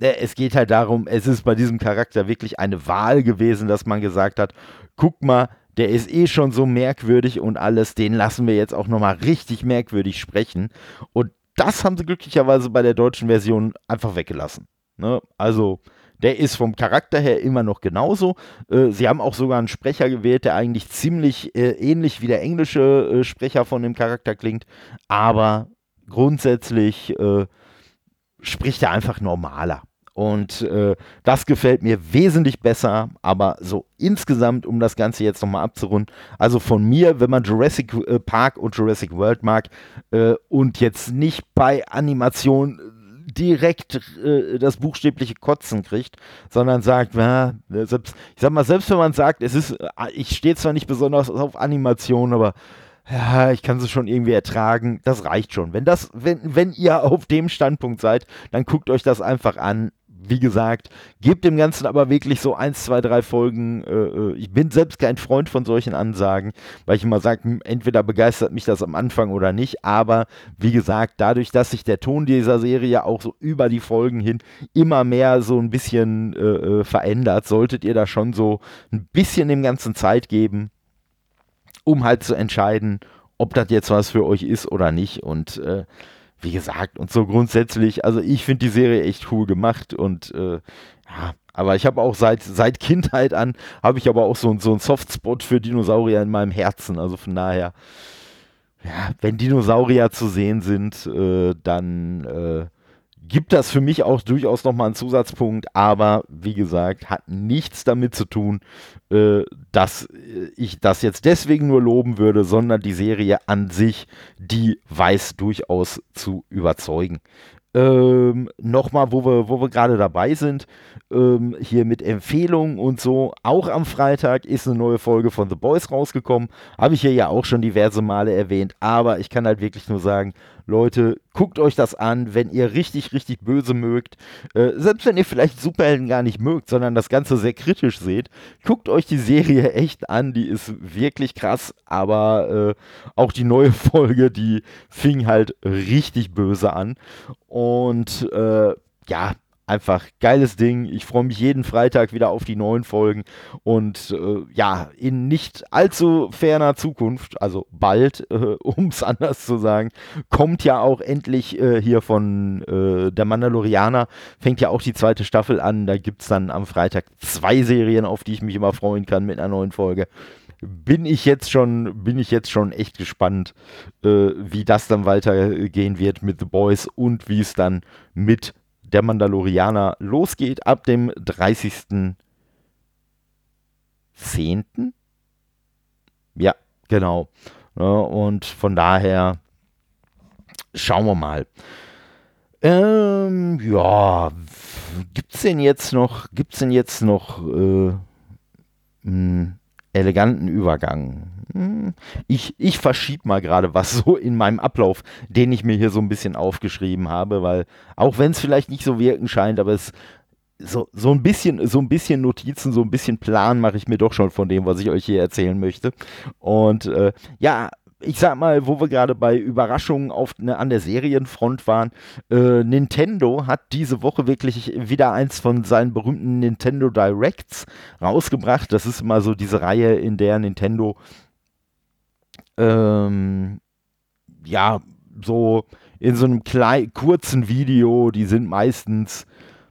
ne, es geht halt darum, es ist bei diesem Charakter wirklich eine Wahl gewesen, dass man gesagt hat, guck mal, der ist eh schon so merkwürdig und alles, den lassen wir jetzt auch nochmal richtig merkwürdig sprechen. Und das haben sie glücklicherweise bei der deutschen Version einfach weggelassen. Ne? Also, der ist vom Charakter her immer noch genauso. Äh, sie haben auch sogar einen Sprecher gewählt, der eigentlich ziemlich äh, ähnlich wie der englische äh, Sprecher von dem Charakter klingt, aber grundsätzlich äh, spricht er einfach normaler. Und äh, das gefällt mir wesentlich besser, aber so insgesamt, um das Ganze jetzt nochmal abzurunden, also von mir, wenn man Jurassic äh, Park und Jurassic World mag äh, und jetzt nicht bei Animation direkt äh, das buchstäbliche Kotzen kriegt, sondern sagt, na, selbst, ich sag mal, selbst wenn man sagt, es ist, äh, ich stehe zwar nicht besonders auf Animation, aber ja, ich kann es schon irgendwie ertragen, das reicht schon. Wenn das, wenn, wenn ihr auf dem Standpunkt seid, dann guckt euch das einfach an wie gesagt, gebt dem Ganzen aber wirklich so eins, zwei, drei Folgen. Äh, äh, ich bin selbst kein Freund von solchen Ansagen, weil ich immer sage, hm, entweder begeistert mich das am Anfang oder nicht. Aber wie gesagt, dadurch, dass sich der Ton dieser Serie auch so über die Folgen hin immer mehr so ein bisschen äh, äh verändert, solltet ihr da schon so ein bisschen dem Ganzen Zeit geben, um halt zu entscheiden, ob das jetzt was für euch ist oder nicht. Und äh, wie gesagt, und so grundsätzlich, also ich finde die Serie echt cool gemacht und äh, ja, aber ich habe auch seit, seit Kindheit an, habe ich aber auch so, so einen Softspot für Dinosaurier in meinem Herzen. Also von daher, ja, wenn Dinosaurier zu sehen sind, äh, dann äh, gibt das für mich auch durchaus nochmal einen Zusatzpunkt, aber wie gesagt, hat nichts damit zu tun, äh, dass ich das jetzt deswegen nur loben würde, sondern die Serie an sich, die weiß durchaus zu überzeugen. Ähm, Nochmal, wo wir, wo wir gerade dabei sind, ähm, hier mit Empfehlungen und so. Auch am Freitag ist eine neue Folge von The Boys rausgekommen. Habe ich hier ja auch schon diverse Male erwähnt. Aber ich kann halt wirklich nur sagen, Leute, guckt euch das an, wenn ihr richtig, richtig böse mögt. Äh, selbst wenn ihr vielleicht Superhelden gar nicht mögt, sondern das Ganze sehr kritisch seht, guckt euch die Serie echt an. Die ist wirklich krass, aber äh, auch die neue Folge, die fing halt richtig böse an. Und äh, ja, einfach geiles Ding. Ich freue mich jeden Freitag wieder auf die neuen Folgen. Und äh, ja, in nicht allzu ferner Zukunft, also bald, äh, um es anders zu sagen, kommt ja auch endlich äh, hier von äh, der Mandalorianer, fängt ja auch die zweite Staffel an. Da gibt es dann am Freitag zwei Serien, auf die ich mich immer freuen kann mit einer neuen Folge bin ich jetzt schon, bin ich jetzt schon echt gespannt, äh, wie das dann weitergehen wird mit The Boys und wie es dann mit der Mandalorianer losgeht ab dem 30.10. Ja, genau. Ja, und von daher schauen wir mal. Ähm, ja, gibt's denn jetzt noch, gibt's denn jetzt noch äh, einen eleganten Übergang? Hm, ich, ich verschiebe mal gerade was so in meinem Ablauf, den ich mir hier so ein bisschen aufgeschrieben habe, weil auch wenn es vielleicht nicht so wirken scheint, aber es so, so ein bisschen, so ein bisschen Notizen, so ein bisschen Plan mache ich mir doch schon von dem, was ich euch hier erzählen möchte. Und äh, ja, ich sag mal, wo wir gerade bei Überraschungen auf, ne, an der Serienfront waren, äh, Nintendo hat diese Woche wirklich wieder eins von seinen berühmten Nintendo Directs rausgebracht. Das ist mal so diese Reihe, in der Nintendo ähm, ja, so in so einem kurzen Video, die sind meistens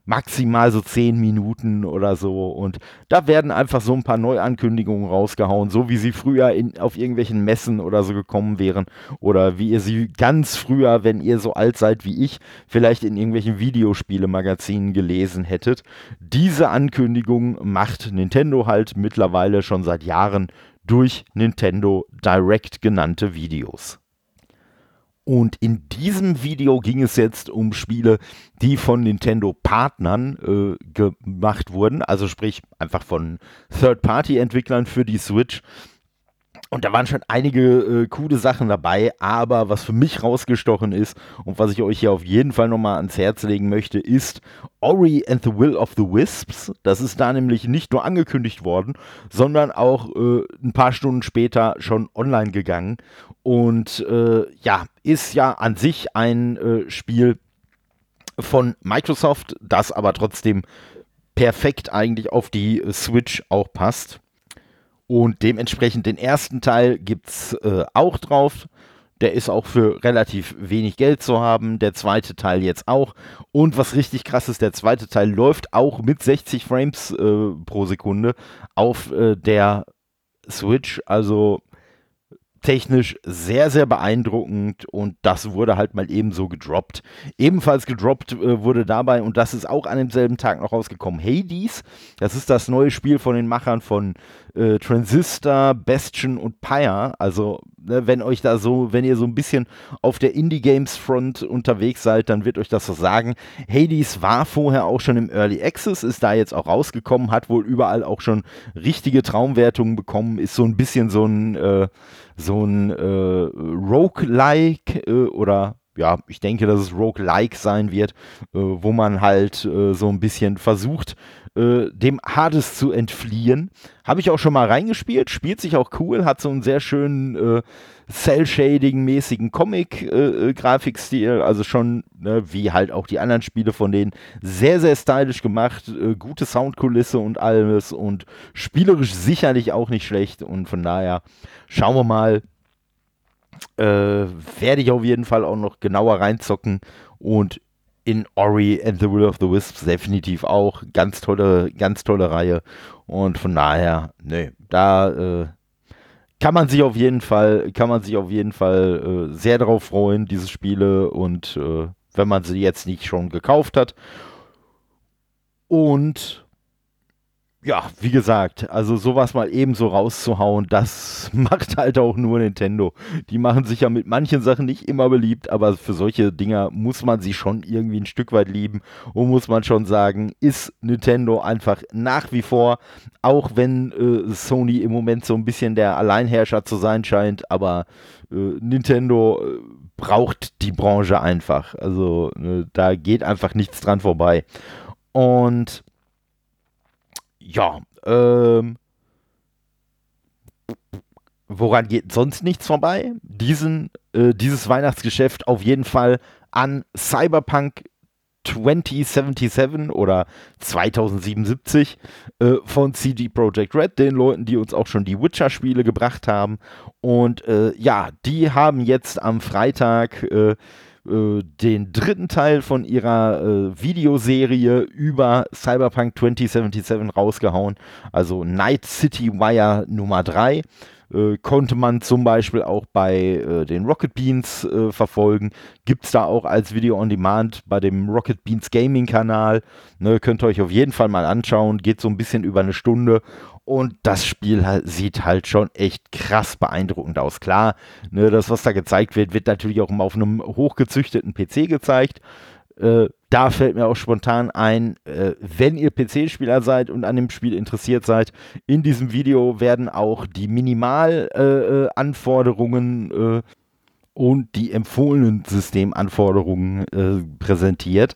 maximal so zehn Minuten oder so. Und da werden einfach so ein paar Neuankündigungen rausgehauen, so wie sie früher in, auf irgendwelchen Messen oder so gekommen wären. Oder wie ihr sie ganz früher, wenn ihr so alt seid wie ich, vielleicht in irgendwelchen Videospielemagazinen gelesen hättet. Diese Ankündigung macht Nintendo halt mittlerweile schon seit Jahren durch Nintendo Direct genannte Videos. Und in diesem Video ging es jetzt um Spiele, die von Nintendo-Partnern äh, gemacht wurden, also sprich einfach von Third-Party-Entwicklern für die Switch und da waren schon einige äh, coole Sachen dabei, aber was für mich rausgestochen ist und was ich euch hier auf jeden Fall nochmal ans Herz legen möchte, ist Ori and the Will of the Wisps. Das ist da nämlich nicht nur angekündigt worden, sondern auch äh, ein paar Stunden später schon online gegangen. Und äh, ja, ist ja an sich ein äh, Spiel von Microsoft, das aber trotzdem perfekt eigentlich auf die Switch auch passt. Und dementsprechend den ersten Teil gibt es äh, auch drauf. Der ist auch für relativ wenig Geld zu haben. Der zweite Teil jetzt auch. Und was richtig krass ist, der zweite Teil läuft auch mit 60 Frames äh, pro Sekunde auf äh, der Switch. Also technisch sehr, sehr beeindruckend und das wurde halt mal ebenso gedroppt. Ebenfalls gedroppt äh, wurde dabei, und das ist auch an demselben Tag noch rausgekommen, Hades. Das ist das neue Spiel von den Machern von äh, Transistor, Bastion und Pyre. Also, ne, wenn euch da so, wenn ihr so ein bisschen auf der Indie-Games-Front unterwegs seid, dann wird euch das so sagen. Hades war vorher auch schon im Early Access, ist da jetzt auch rausgekommen, hat wohl überall auch schon richtige Traumwertungen bekommen, ist so ein bisschen so ein, äh, so ein äh, Roguelike äh, oder ja, ich denke, dass es Roguelike sein wird, äh, wo man halt äh, so ein bisschen versucht, äh, dem Hades zu entfliehen. Habe ich auch schon mal reingespielt, spielt sich auch cool, hat so einen sehr schönen äh, Cell-Shading-mäßigen Comic-Grafikstil, äh, also schon ne, wie halt auch die anderen Spiele von denen sehr, sehr stylisch gemacht, äh, gute Soundkulisse und alles und spielerisch sicherlich auch nicht schlecht und von daher schauen wir mal, äh, werde ich auf jeden Fall auch noch genauer reinzocken und in Ori and the Will of the Wisps definitiv auch. Ganz tolle, ganz tolle Reihe. Und von daher, ne, da äh, kann man sich auf jeden Fall, kann man sich auf jeden Fall äh, sehr darauf freuen, diese Spiele. Und äh, wenn man sie jetzt nicht schon gekauft hat. Und ja, wie gesagt, also sowas mal eben so rauszuhauen, das macht halt auch nur Nintendo. Die machen sich ja mit manchen Sachen nicht immer beliebt, aber für solche Dinger muss man sie schon irgendwie ein Stück weit lieben und muss man schon sagen, ist Nintendo einfach nach wie vor, auch wenn äh, Sony im Moment so ein bisschen der Alleinherrscher zu sein scheint, aber äh, Nintendo äh, braucht die Branche einfach. Also äh, da geht einfach nichts dran vorbei. Und ja, ähm, woran geht sonst nichts vorbei? Diesen, äh, dieses Weihnachtsgeschäft auf jeden Fall an Cyberpunk 2077 oder 2077 äh, von CD Projekt Red, den Leuten, die uns auch schon die Witcher-Spiele gebracht haben. Und äh, ja, die haben jetzt am Freitag äh, den dritten Teil von ihrer äh, Videoserie über Cyberpunk 2077 rausgehauen. Also Night City Wire Nummer 3 äh, konnte man zum Beispiel auch bei äh, den Rocket Beans äh, verfolgen. Gibt es da auch als Video on Demand bei dem Rocket Beans Gaming Kanal. Ne, könnt ihr euch auf jeden Fall mal anschauen. Geht so ein bisschen über eine Stunde und das Spiel sieht halt schon echt krass beeindruckend aus. Klar, ne, das, was da gezeigt wird, wird natürlich auch immer auf einem hochgezüchteten PC gezeigt. Äh, da fällt mir auch spontan ein, äh, wenn ihr PC-Spieler seid und an dem Spiel interessiert seid, in diesem Video werden auch die Minimalanforderungen äh, äh, und die empfohlenen Systemanforderungen äh, präsentiert.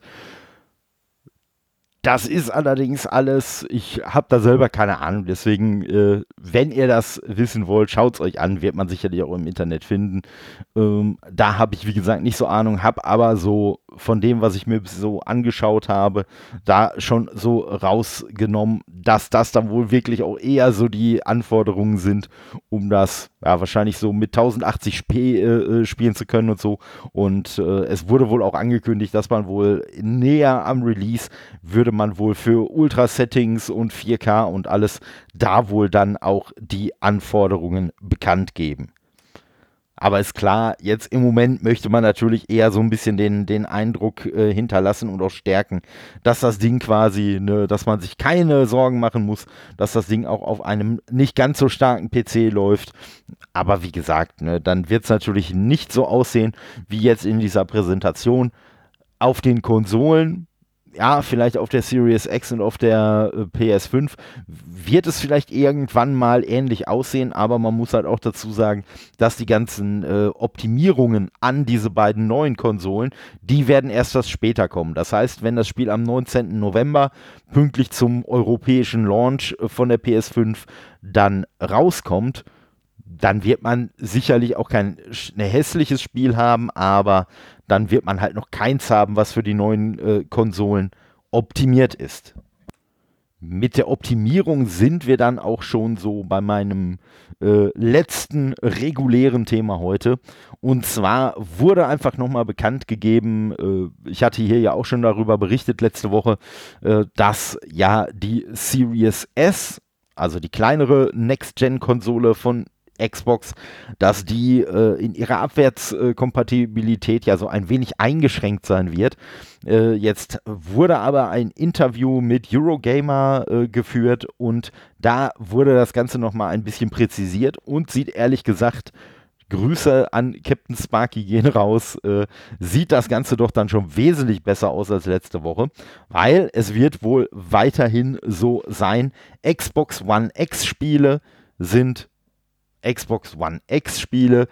Das ist allerdings alles, ich habe da selber keine Ahnung, deswegen, äh, wenn ihr das wissen wollt, schaut es euch an, wird man sicherlich auch im Internet finden. Ähm, da habe ich, wie gesagt, nicht so Ahnung, habe aber so von dem, was ich mir so angeschaut habe, da schon so rausgenommen, dass das dann wohl wirklich auch eher so die Anforderungen sind, um das ja wahrscheinlich so mit 1080p äh, äh, spielen zu können und so. Und äh, es wurde wohl auch angekündigt, dass man wohl näher am Release würde man wohl für Ultra-Settings und 4K und alles da wohl dann auch die Anforderungen bekannt geben. Aber ist klar, jetzt im Moment möchte man natürlich eher so ein bisschen den, den Eindruck äh, hinterlassen und auch stärken, dass das Ding quasi, ne, dass man sich keine Sorgen machen muss, dass das Ding auch auf einem nicht ganz so starken PC läuft. Aber wie gesagt, ne, dann wird es natürlich nicht so aussehen wie jetzt in dieser Präsentation. Auf den Konsolen ja, vielleicht auf der Series X und auf der äh, PS5 wird es vielleicht irgendwann mal ähnlich aussehen, aber man muss halt auch dazu sagen, dass die ganzen äh, Optimierungen an diese beiden neuen Konsolen, die werden erst was später kommen. Das heißt, wenn das Spiel am 19. November pünktlich zum europäischen Launch äh, von der PS5 dann rauskommt, dann wird man sicherlich auch kein ne, hässliches Spiel haben, aber dann wird man halt noch keins haben, was für die neuen äh, Konsolen optimiert ist. Mit der Optimierung sind wir dann auch schon so bei meinem äh, letzten regulären Thema heute. Und zwar wurde einfach nochmal bekannt gegeben, äh, ich hatte hier ja auch schon darüber berichtet letzte Woche, äh, dass ja die Series S, also die kleinere Next-Gen-Konsole von Xbox, dass die äh, in ihrer Abwärtskompatibilität ja so ein wenig eingeschränkt sein wird. Äh, jetzt wurde aber ein Interview mit Eurogamer äh, geführt und da wurde das Ganze nochmal ein bisschen präzisiert und sieht ehrlich gesagt Grüße an Captain Sparky gehen raus. Äh, sieht das Ganze doch dann schon wesentlich besser aus als letzte Woche, weil es wird wohl weiterhin so sein. Xbox One X Spiele sind Xbox One X Spiele,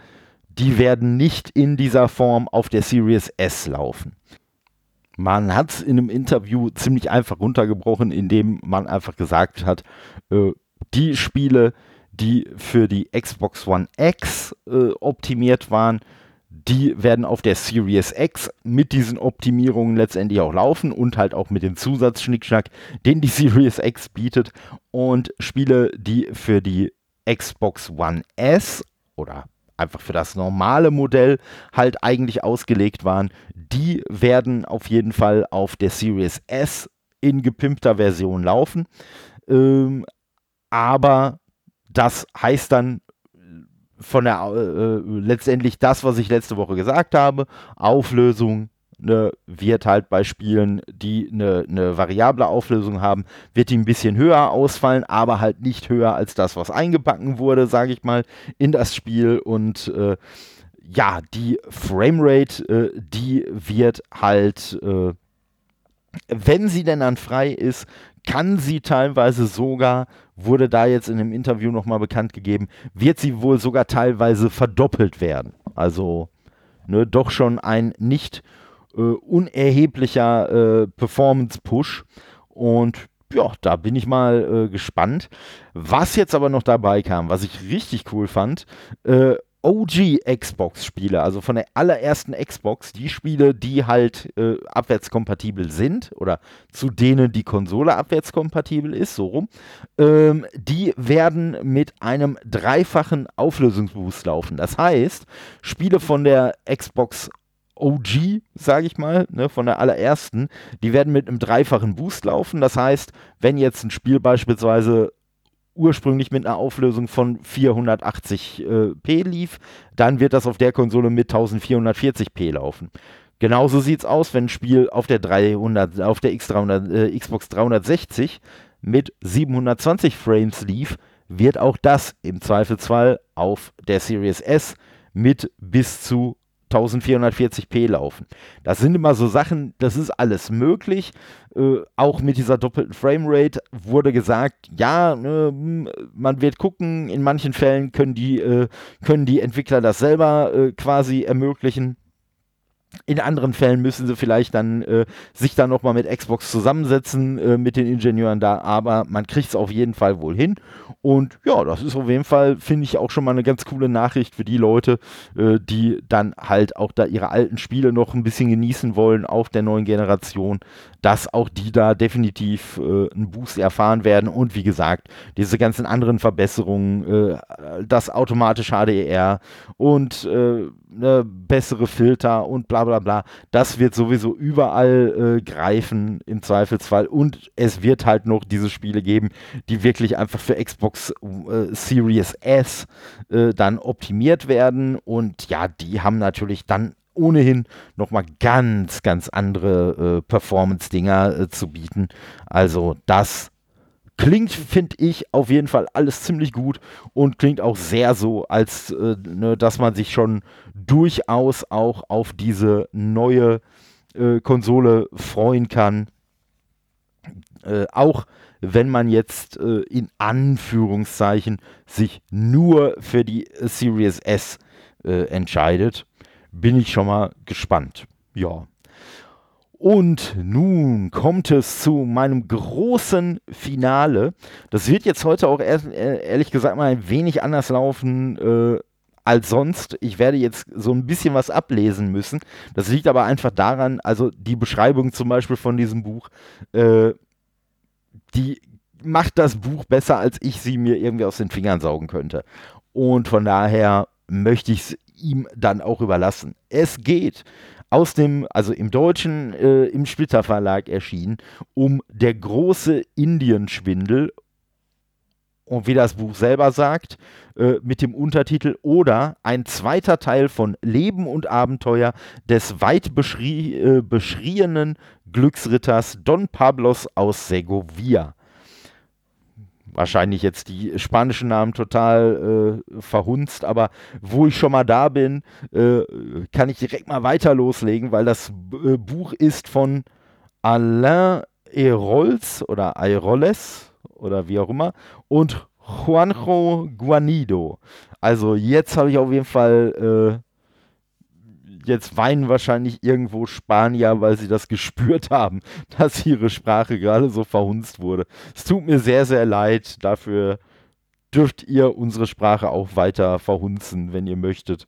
die werden nicht in dieser Form auf der Series S laufen. Man hat es in einem Interview ziemlich einfach runtergebrochen, indem man einfach gesagt hat, äh, die Spiele, die für die Xbox One X äh, optimiert waren, die werden auf der Series X mit diesen Optimierungen letztendlich auch laufen und halt auch mit dem Zusatzschnickschnack, den die Series X bietet. Und Spiele, die für die Xbox One S oder einfach für das normale Modell halt eigentlich ausgelegt waren, die werden auf jeden Fall auf der Series S in gepimpter Version laufen. Ähm, aber das heißt dann von der äh, äh, letztendlich das, was ich letzte Woche gesagt habe, Auflösung ne, wird halt bei Spielen, die eine, eine variable Auflösung haben, wird die ein bisschen höher ausfallen, aber halt nicht höher als das, was eingebacken wurde, sage ich mal, in das Spiel und äh, ja, die Framerate, äh, die wird halt, äh, wenn sie denn dann frei ist, kann sie teilweise sogar, wurde da jetzt in dem Interview nochmal bekannt gegeben, wird sie wohl sogar teilweise verdoppelt werden. Also ne, doch schon ein nicht äh, unerheblicher äh, Performance-Push. Und ja, da bin ich mal äh, gespannt. Was jetzt aber noch dabei kam, was ich richtig cool fand, äh, OG Xbox-Spiele, also von der allerersten Xbox, die Spiele, die halt äh, abwärtskompatibel sind oder zu denen die Konsole abwärtskompatibel ist, so rum, ähm, die werden mit einem dreifachen Auflösungsboost laufen. Das heißt, Spiele von der Xbox OG, sage ich mal, ne, von der allerersten, die werden mit einem dreifachen Boost laufen. Das heißt, wenn jetzt ein Spiel beispielsweise ursprünglich mit einer Auflösung von 480p äh, lief, dann wird das auf der Konsole mit 1440p laufen. Genauso sieht es aus, wenn ein Spiel auf der 300, auf der X300, äh, Xbox 360 mit 720 Frames lief, wird auch das im Zweifelsfall auf der Series S mit bis zu 1440p laufen. Das sind immer so Sachen, das ist alles möglich. Äh, auch mit dieser doppelten Framerate wurde gesagt, ja, ne, man wird gucken, in manchen Fällen können die, äh, können die Entwickler das selber äh, quasi ermöglichen. In anderen Fällen müssen sie vielleicht dann äh, sich dann nochmal mit Xbox zusammensetzen, äh, mit den Ingenieuren da, aber man kriegt es auf jeden Fall wohl hin. Und ja, das ist auf jeden Fall, finde ich, auch schon mal eine ganz coole Nachricht für die Leute, äh, die dann halt auch da ihre alten Spiele noch ein bisschen genießen wollen auf der neuen Generation, dass auch die da definitiv äh, einen Boost erfahren werden. Und wie gesagt, diese ganzen anderen Verbesserungen, äh, das automatische HDR und äh, ne, bessere Filter und bla bla bla. Das wird sowieso überall äh, greifen im Zweifelsfall. Und es wird halt noch diese Spiele geben, die wirklich einfach für Xbox äh, Series S äh, dann optimiert werden. Und ja, die haben natürlich dann ohnehin nochmal ganz, ganz andere äh, Performance-Dinger äh, zu bieten. Also das Klingt, finde ich, auf jeden Fall alles ziemlich gut und klingt auch sehr so, als äh, ne, dass man sich schon durchaus auch auf diese neue äh, Konsole freuen kann. Äh, auch wenn man jetzt äh, in Anführungszeichen sich nur für die Series S äh, entscheidet, bin ich schon mal gespannt. Ja. Und nun kommt es zu meinem großen Finale. Das wird jetzt heute auch ehrlich gesagt mal ein wenig anders laufen äh, als sonst. Ich werde jetzt so ein bisschen was ablesen müssen. Das liegt aber einfach daran, also die Beschreibung zum Beispiel von diesem Buch, äh, die macht das Buch besser, als ich sie mir irgendwie aus den Fingern saugen könnte. Und von daher möchte ich es ihm dann auch überlassen. Es geht aus dem, also im Deutschen, äh, im Splitter Verlag erschienen, um der große Indienschwindel und wie das Buch selber sagt, äh, mit dem Untertitel oder ein zweiter Teil von Leben und Abenteuer des weit beschrie äh, beschriebenen Glücksritters Don Pablos aus Segovia. Wahrscheinlich jetzt die spanischen Namen total äh, verhunzt, aber wo ich schon mal da bin, äh, kann ich direkt mal weiter loslegen, weil das äh, Buch ist von Alain Erols oder Airoles oder wie auch immer und Juanjo Guanido. Also jetzt habe ich auf jeden Fall, äh, jetzt weinen wahrscheinlich irgendwo Spanier, weil sie das gespürt haben, dass ihre Sprache gerade so verhunzt wurde. Es tut mir sehr, sehr leid. Dafür dürft ihr unsere Sprache auch weiter verhunzen, wenn ihr möchtet.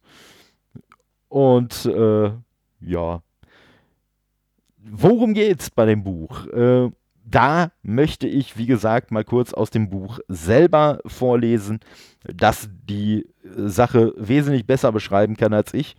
Und äh, ja. Worum geht's bei dem Buch? Äh, da möchte ich, wie gesagt, mal kurz aus dem Buch selber vorlesen, das die äh, Sache wesentlich besser beschreiben kann als ich.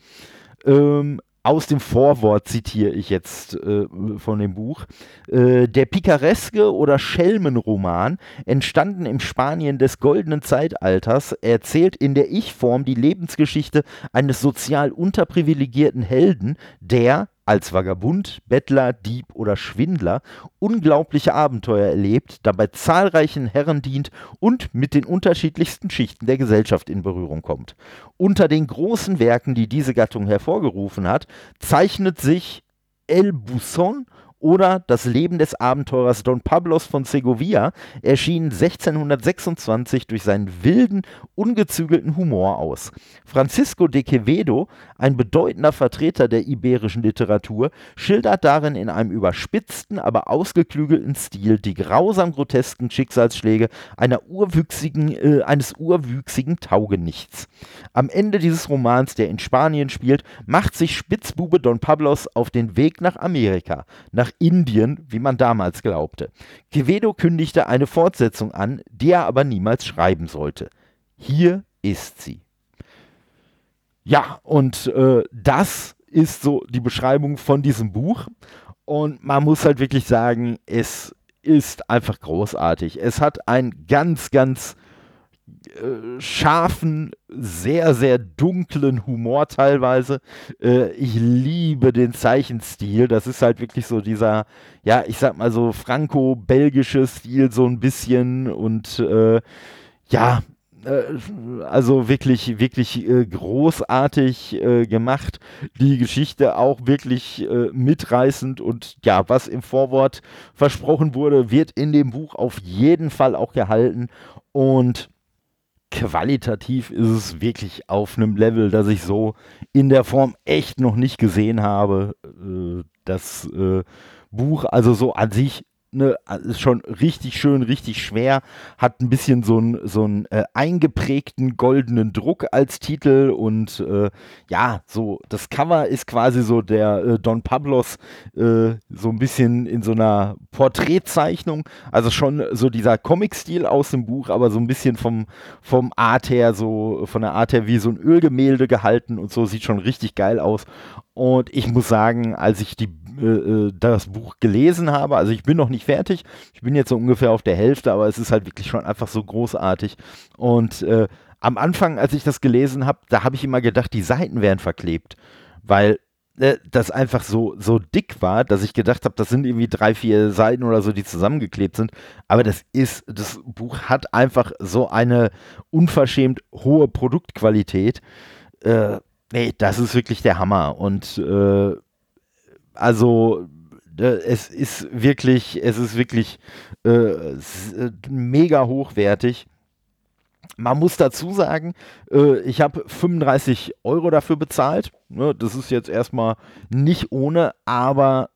Ähm, aus dem Vorwort zitiere ich jetzt äh, von dem Buch. Äh, der pikareske oder Schelmenroman, entstanden im Spanien des goldenen Zeitalters, erzählt in der Ich-Form die Lebensgeschichte eines sozial unterprivilegierten Helden, der, als Vagabund, Bettler, Dieb oder Schwindler unglaubliche Abenteuer erlebt, dabei zahlreichen Herren dient und mit den unterschiedlichsten Schichten der Gesellschaft in Berührung kommt. Unter den großen Werken, die diese Gattung hervorgerufen hat, zeichnet sich El Busson oder Das Leben des Abenteurers Don Pablos von Segovia erschien 1626 durch seinen wilden, ungezügelten Humor aus. Francisco de Quevedo, ein bedeutender Vertreter der iberischen Literatur, schildert darin in einem überspitzten, aber ausgeklügelten Stil die grausam grotesken Schicksalsschläge urwüchsigen, äh, eines urwüchsigen Taugenichts. Am Ende dieses Romans, der in Spanien spielt, macht sich Spitzbube Don Pablos auf den Weg nach Amerika, nach nach Indien, wie man damals glaubte. Quevedo kündigte eine Fortsetzung an, die er aber niemals schreiben sollte. Hier ist sie. Ja, und äh, das ist so die Beschreibung von diesem Buch. Und man muss halt wirklich sagen, es ist einfach großartig. Es hat ein ganz, ganz scharfen, sehr, sehr dunklen Humor teilweise. Äh, ich liebe den Zeichenstil. Das ist halt wirklich so dieser, ja, ich sag mal so franco-belgische Stil so ein bisschen und äh, ja, äh, also wirklich, wirklich äh, großartig äh, gemacht. Die Geschichte auch wirklich mitreißend und ja, was im Vorwort versprochen wurde, wird in dem Buch auf jeden Fall auch gehalten und qualitativ ist es wirklich auf einem Level, das ich so in der Form echt noch nicht gesehen habe. Äh, das äh, Buch, also so an sich ne, ist schon richtig schön, richtig schwer, hat ein bisschen so einen so äh, eingeprägten goldenen Druck als Titel und äh, ja, so das Cover ist quasi so der äh, Don Pablos äh, so ein bisschen in so einer Porträtzeichnung, also schon so dieser Comic-Stil aus dem Buch, aber so ein bisschen vom, vom Art her, so von der Art her wie so ein Ölgemälde gehalten und so, sieht schon richtig geil aus. Und ich muss sagen, als ich die, äh, äh, das Buch gelesen habe, also ich bin noch nicht fertig, ich bin jetzt so ungefähr auf der Hälfte, aber es ist halt wirklich schon einfach so großartig. Und äh, am Anfang, als ich das gelesen habe, da habe ich immer gedacht, die Seiten wären verklebt, weil äh, das einfach so, so dick war, dass ich gedacht habe, das sind irgendwie drei, vier Seiten oder so, die zusammengeklebt sind. Aber das ist, das Buch hat einfach so eine unverschämt hohe Produktqualität. Äh, Nee, das ist wirklich der Hammer. Und äh, also äh, es ist wirklich, es ist wirklich äh, äh mega hochwertig. Man muss dazu sagen, äh, ich habe 35 Euro dafür bezahlt. Ne, das ist jetzt erstmal nicht ohne, aber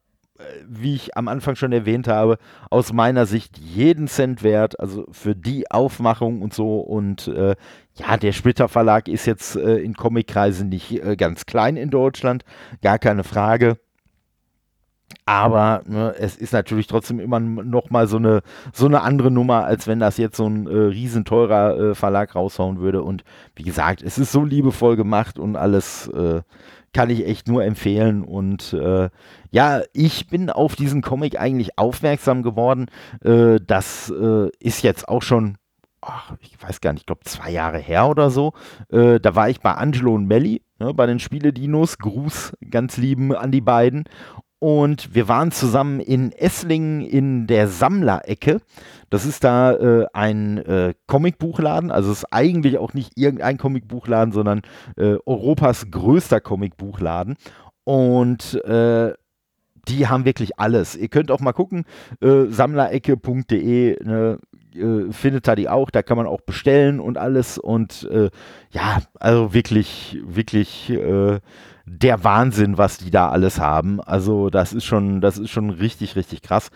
wie ich am Anfang schon erwähnt habe, aus meiner Sicht jeden Cent wert. Also für die Aufmachung und so. Und äh, ja, der Splitter Verlag ist jetzt äh, in Comic-Kreisen nicht äh, ganz klein in Deutschland, gar keine Frage. Aber ne, es ist natürlich trotzdem immer noch mal so eine, so eine andere Nummer, als wenn das jetzt so ein äh, riesenteurer äh, Verlag raushauen würde. Und wie gesagt, es ist so liebevoll gemacht und alles äh, kann ich echt nur empfehlen. Und äh, ja, ich bin auf diesen Comic eigentlich aufmerksam geworden. Äh, das äh, ist jetzt auch schon ach, ich weiß gar nicht, ich glaube zwei Jahre her oder so. Äh, da war ich bei Angelo und Melli, ne, bei den Spiele-Dinos. Gruß ganz lieben an die beiden. Und wir waren zusammen in Esslingen in der Sammlerecke. Das ist da äh, ein äh, Comicbuchladen. Also es ist eigentlich auch nicht irgendein Comicbuchladen, sondern äh, Europas größter Comicbuchladen. Und äh, die haben wirklich alles. Ihr könnt auch mal gucken, äh, sammlerecke.de, ne, äh, findet da die auch, da kann man auch bestellen und alles und ja, also wirklich, wirklich der Wahnsinn, was die da alles haben. Also das ist schon, das ist schon richtig, richtig krass.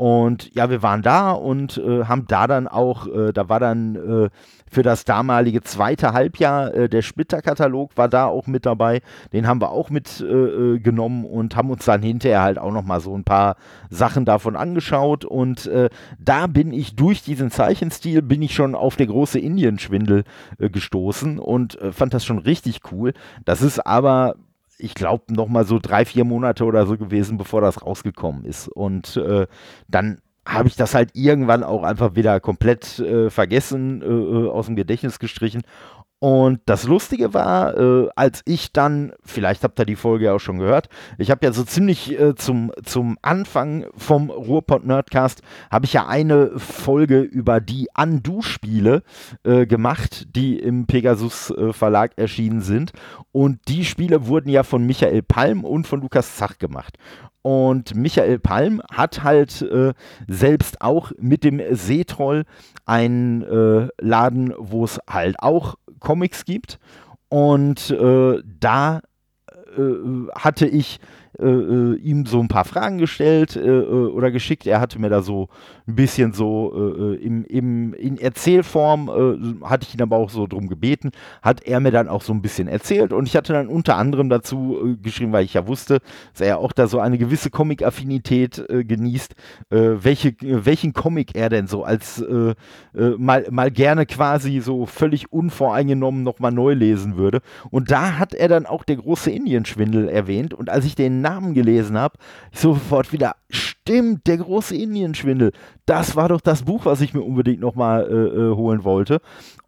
Und ja, wir waren da und äh, haben da dann auch, äh, da war dann äh, für das damalige zweite Halbjahr äh, der Splitter-Katalog war da auch mit dabei. Den haben wir auch mitgenommen äh, äh, und haben uns dann hinterher halt auch nochmal so ein paar Sachen davon angeschaut. Und da bin ich durch diesen Zeichenstil, bin ich schon auf der große Indienschwindel gestoßen und fand das schon richtig cool. Das ist aber ich glaube, noch mal so drei, vier Monate oder so gewesen, bevor das rausgekommen ist. Und äh, dann habe ich das halt irgendwann auch einfach wieder komplett äh, vergessen, äh, äh aus dem Gedächtnis gestrichen und das Lustige war, äh, als ich dann, vielleicht habt ihr die Folge ja auch schon gehört, ich habe ja so ziemlich äh, zum, zum Anfang vom Ruhrpott Nerdcast, habe ich ja eine Folge über die Undo-Spiele äh, gemacht, die im Pegasus äh, Verlag erschienen sind. Und die Spiele wurden ja von Michael Palm und von Lukas Zach gemacht. Und Michael Palm hat halt äh, selbst auch mit dem Seetroll einen äh, Laden, wo es halt auch Comics gibt. Und äh, da äh, hatte ich äh, äh, ihm so ein paar Fragen gestellt äh, äh, oder geschickt. Er hatte mir da so ein bisschen so äh, im, im, in Erzählform, hatte ich ihn aber auch so drum gebeten, hat er mir dann auch so ein bisschen erzählt und ich hatte dann unter anderem dazu geschrieben, weil ich ja wusste, dass er auch da so eine gewisse Comic-Affinität genießt, welche, welchen Comic er denn so als mal, mal gerne quasi so völlig unvoreingenommen nochmal neu lesen würde. Und da hat er dann auch der große Indienschwindel erwähnt und als ich den Namen gelesen habe, sofort wieder, stimmt, der große Indienschwindel. Das war doch das Buch, was ich mir unbedingt nochmal äh, äh, holen wollte.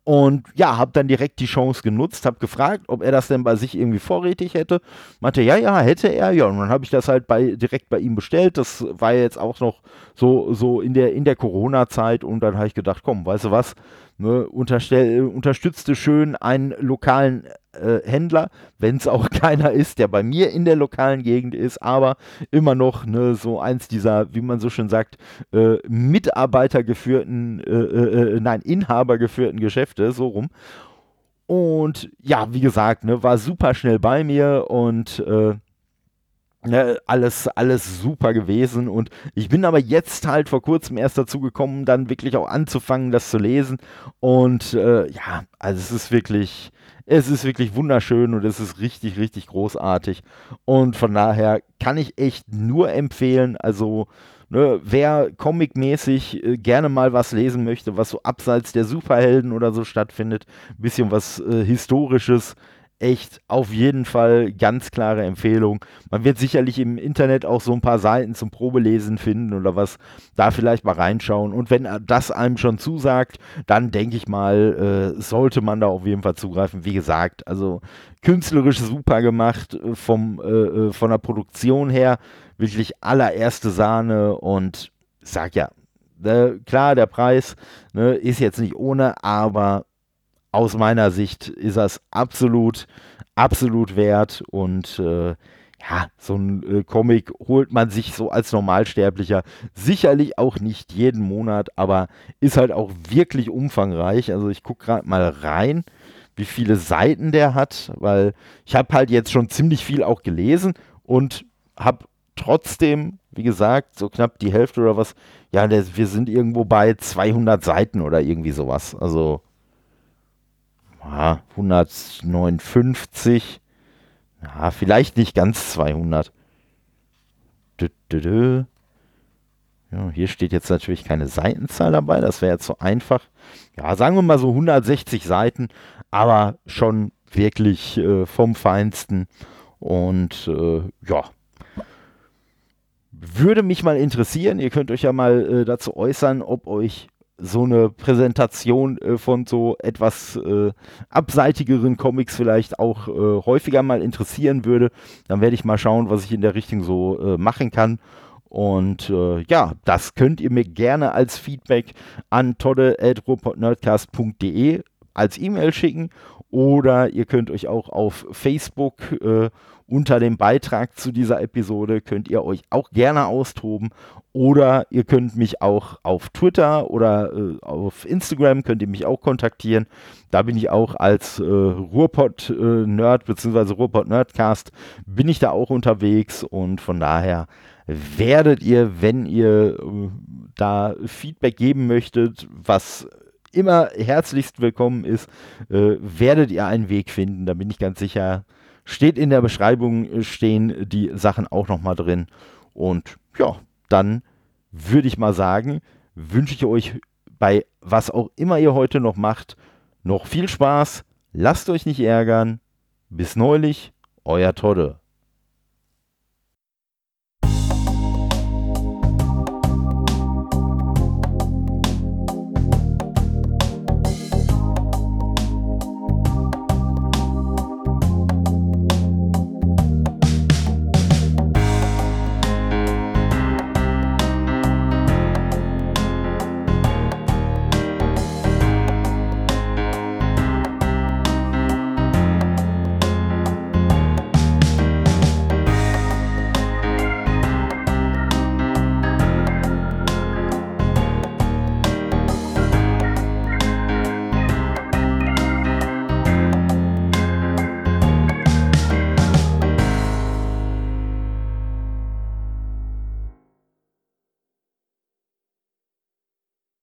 Und ja, habe dann direkt die Chance genutzt, habe gefragt, ob er das denn bei sich irgendwie vorrätig hätte. Meinte, ja, ja, hätte er. Ja, und dann habe ich das halt bei, direkt bei ihm bestellt. Das war jetzt auch noch so, so in der, in der Corona-Zeit. Und dann habe ich gedacht, komm, weißt du was, ne, unterstützte schön einen lokalen äh, Händler, wenn es auch keiner ist, der bei mir in der lokalen Gegend ist, aber immer noch ne, so eins dieser, wie man so schön sagt, äh, Mitarbeitergeführten, äh, äh, äh nein, Inhabergeführten Geschäfte, so rum. Und ja, wie gesagt, ne, war super schnell bei mir und äh, Ne, alles, alles super gewesen und ich bin aber jetzt halt vor kurzem erst dazu gekommen, dann wirklich auch anzufangen, das zu lesen und äh, ja, also es ist wirklich, es ist wirklich wunderschön und es ist richtig, richtig großartig und von daher kann ich echt nur empfehlen, also ne, wer comicmäßig äh, gerne mal was lesen möchte, was so abseits der Superhelden oder so stattfindet, bisschen was äh, Historisches, echt auf jeden Fall ganz klare Empfehlung. Man wird sicherlich im Internet auch so ein paar Seiten zum Probelesen finden oder was, da vielleicht mal reinschauen. Und wenn das einem schon zusagt, dann denke ich mal, äh, sollte man da auf jeden Fall zugreifen. Wie gesagt, also künstlerisch super gemacht, äh, vom, äh, äh, von der Produktion her wirklich allererste Sahne und sag ja, äh, klar, der Preis ne, ist jetzt nicht ohne, aber aus meiner Sicht ist das absolut, absolut wert und äh, ja, so ein äh, Comic holt man sich so als Normalsterblicher sicherlich auch nicht jeden Monat, aber ist halt auch wirklich umfangreich. Also ich gucke gerade mal rein, wie viele Seiten der hat, weil ich habe halt jetzt schon ziemlich viel auch gelesen und habe trotzdem, wie gesagt, so knapp die Hälfte oder was, ja, der, wir sind irgendwo bei 200 Seiten oder irgendwie sowas. Also ja, 159, ja, vielleicht nicht ganz 200. Dö, dö, dö. Ja, hier steht jetzt natürlich keine Seitenzahl dabei, das wäre jetzt so einfach. Ja, sagen wir mal so 160 Seiten, aber schon wirklich äh, vom Feinsten. Und äh, ja, würde mich mal interessieren, ihr könnt euch ja mal äh, dazu äußern, ob euch so eine Präsentation äh, von so etwas äh, abseitigeren Comics vielleicht auch äh, häufiger mal interessieren würde, dann werde ich mal schauen, was ich in der Richtung so äh, machen kann. Und äh, ja, das könnt ihr mir gerne als Feedback an todde.ruhrpottnerdcast.de als E-Mail schicken oder ihr könnt euch auch auf Facebook äh, unter dem Beitrag zu dieser Episode könnt ihr euch auch gerne austoben oder ihr könnt mich auch auf Twitter oder äh, auf Instagram könnt ihr mich auch kontaktieren. Da bin ich auch als äh, Ruhrpott-Nerd äh, bzw. Ruhrpott-Nerdcast bin ich da auch unterwegs und von daher werdet ihr, wenn ihr äh, da Feedback geben möchtet, was immer herzlichst willkommen ist, äh, werdet ihr einen Weg finden. Da bin ich ganz sicher. Steht in der Beschreibung, äh, stehen die Sachen auch nochmal drin. Und ja, dann würde ich mal sagen, wünsche ich euch bei was auch immer ihr heute noch macht, noch viel Spaß. Lasst euch nicht ärgern. Bis neulich, euer Todde.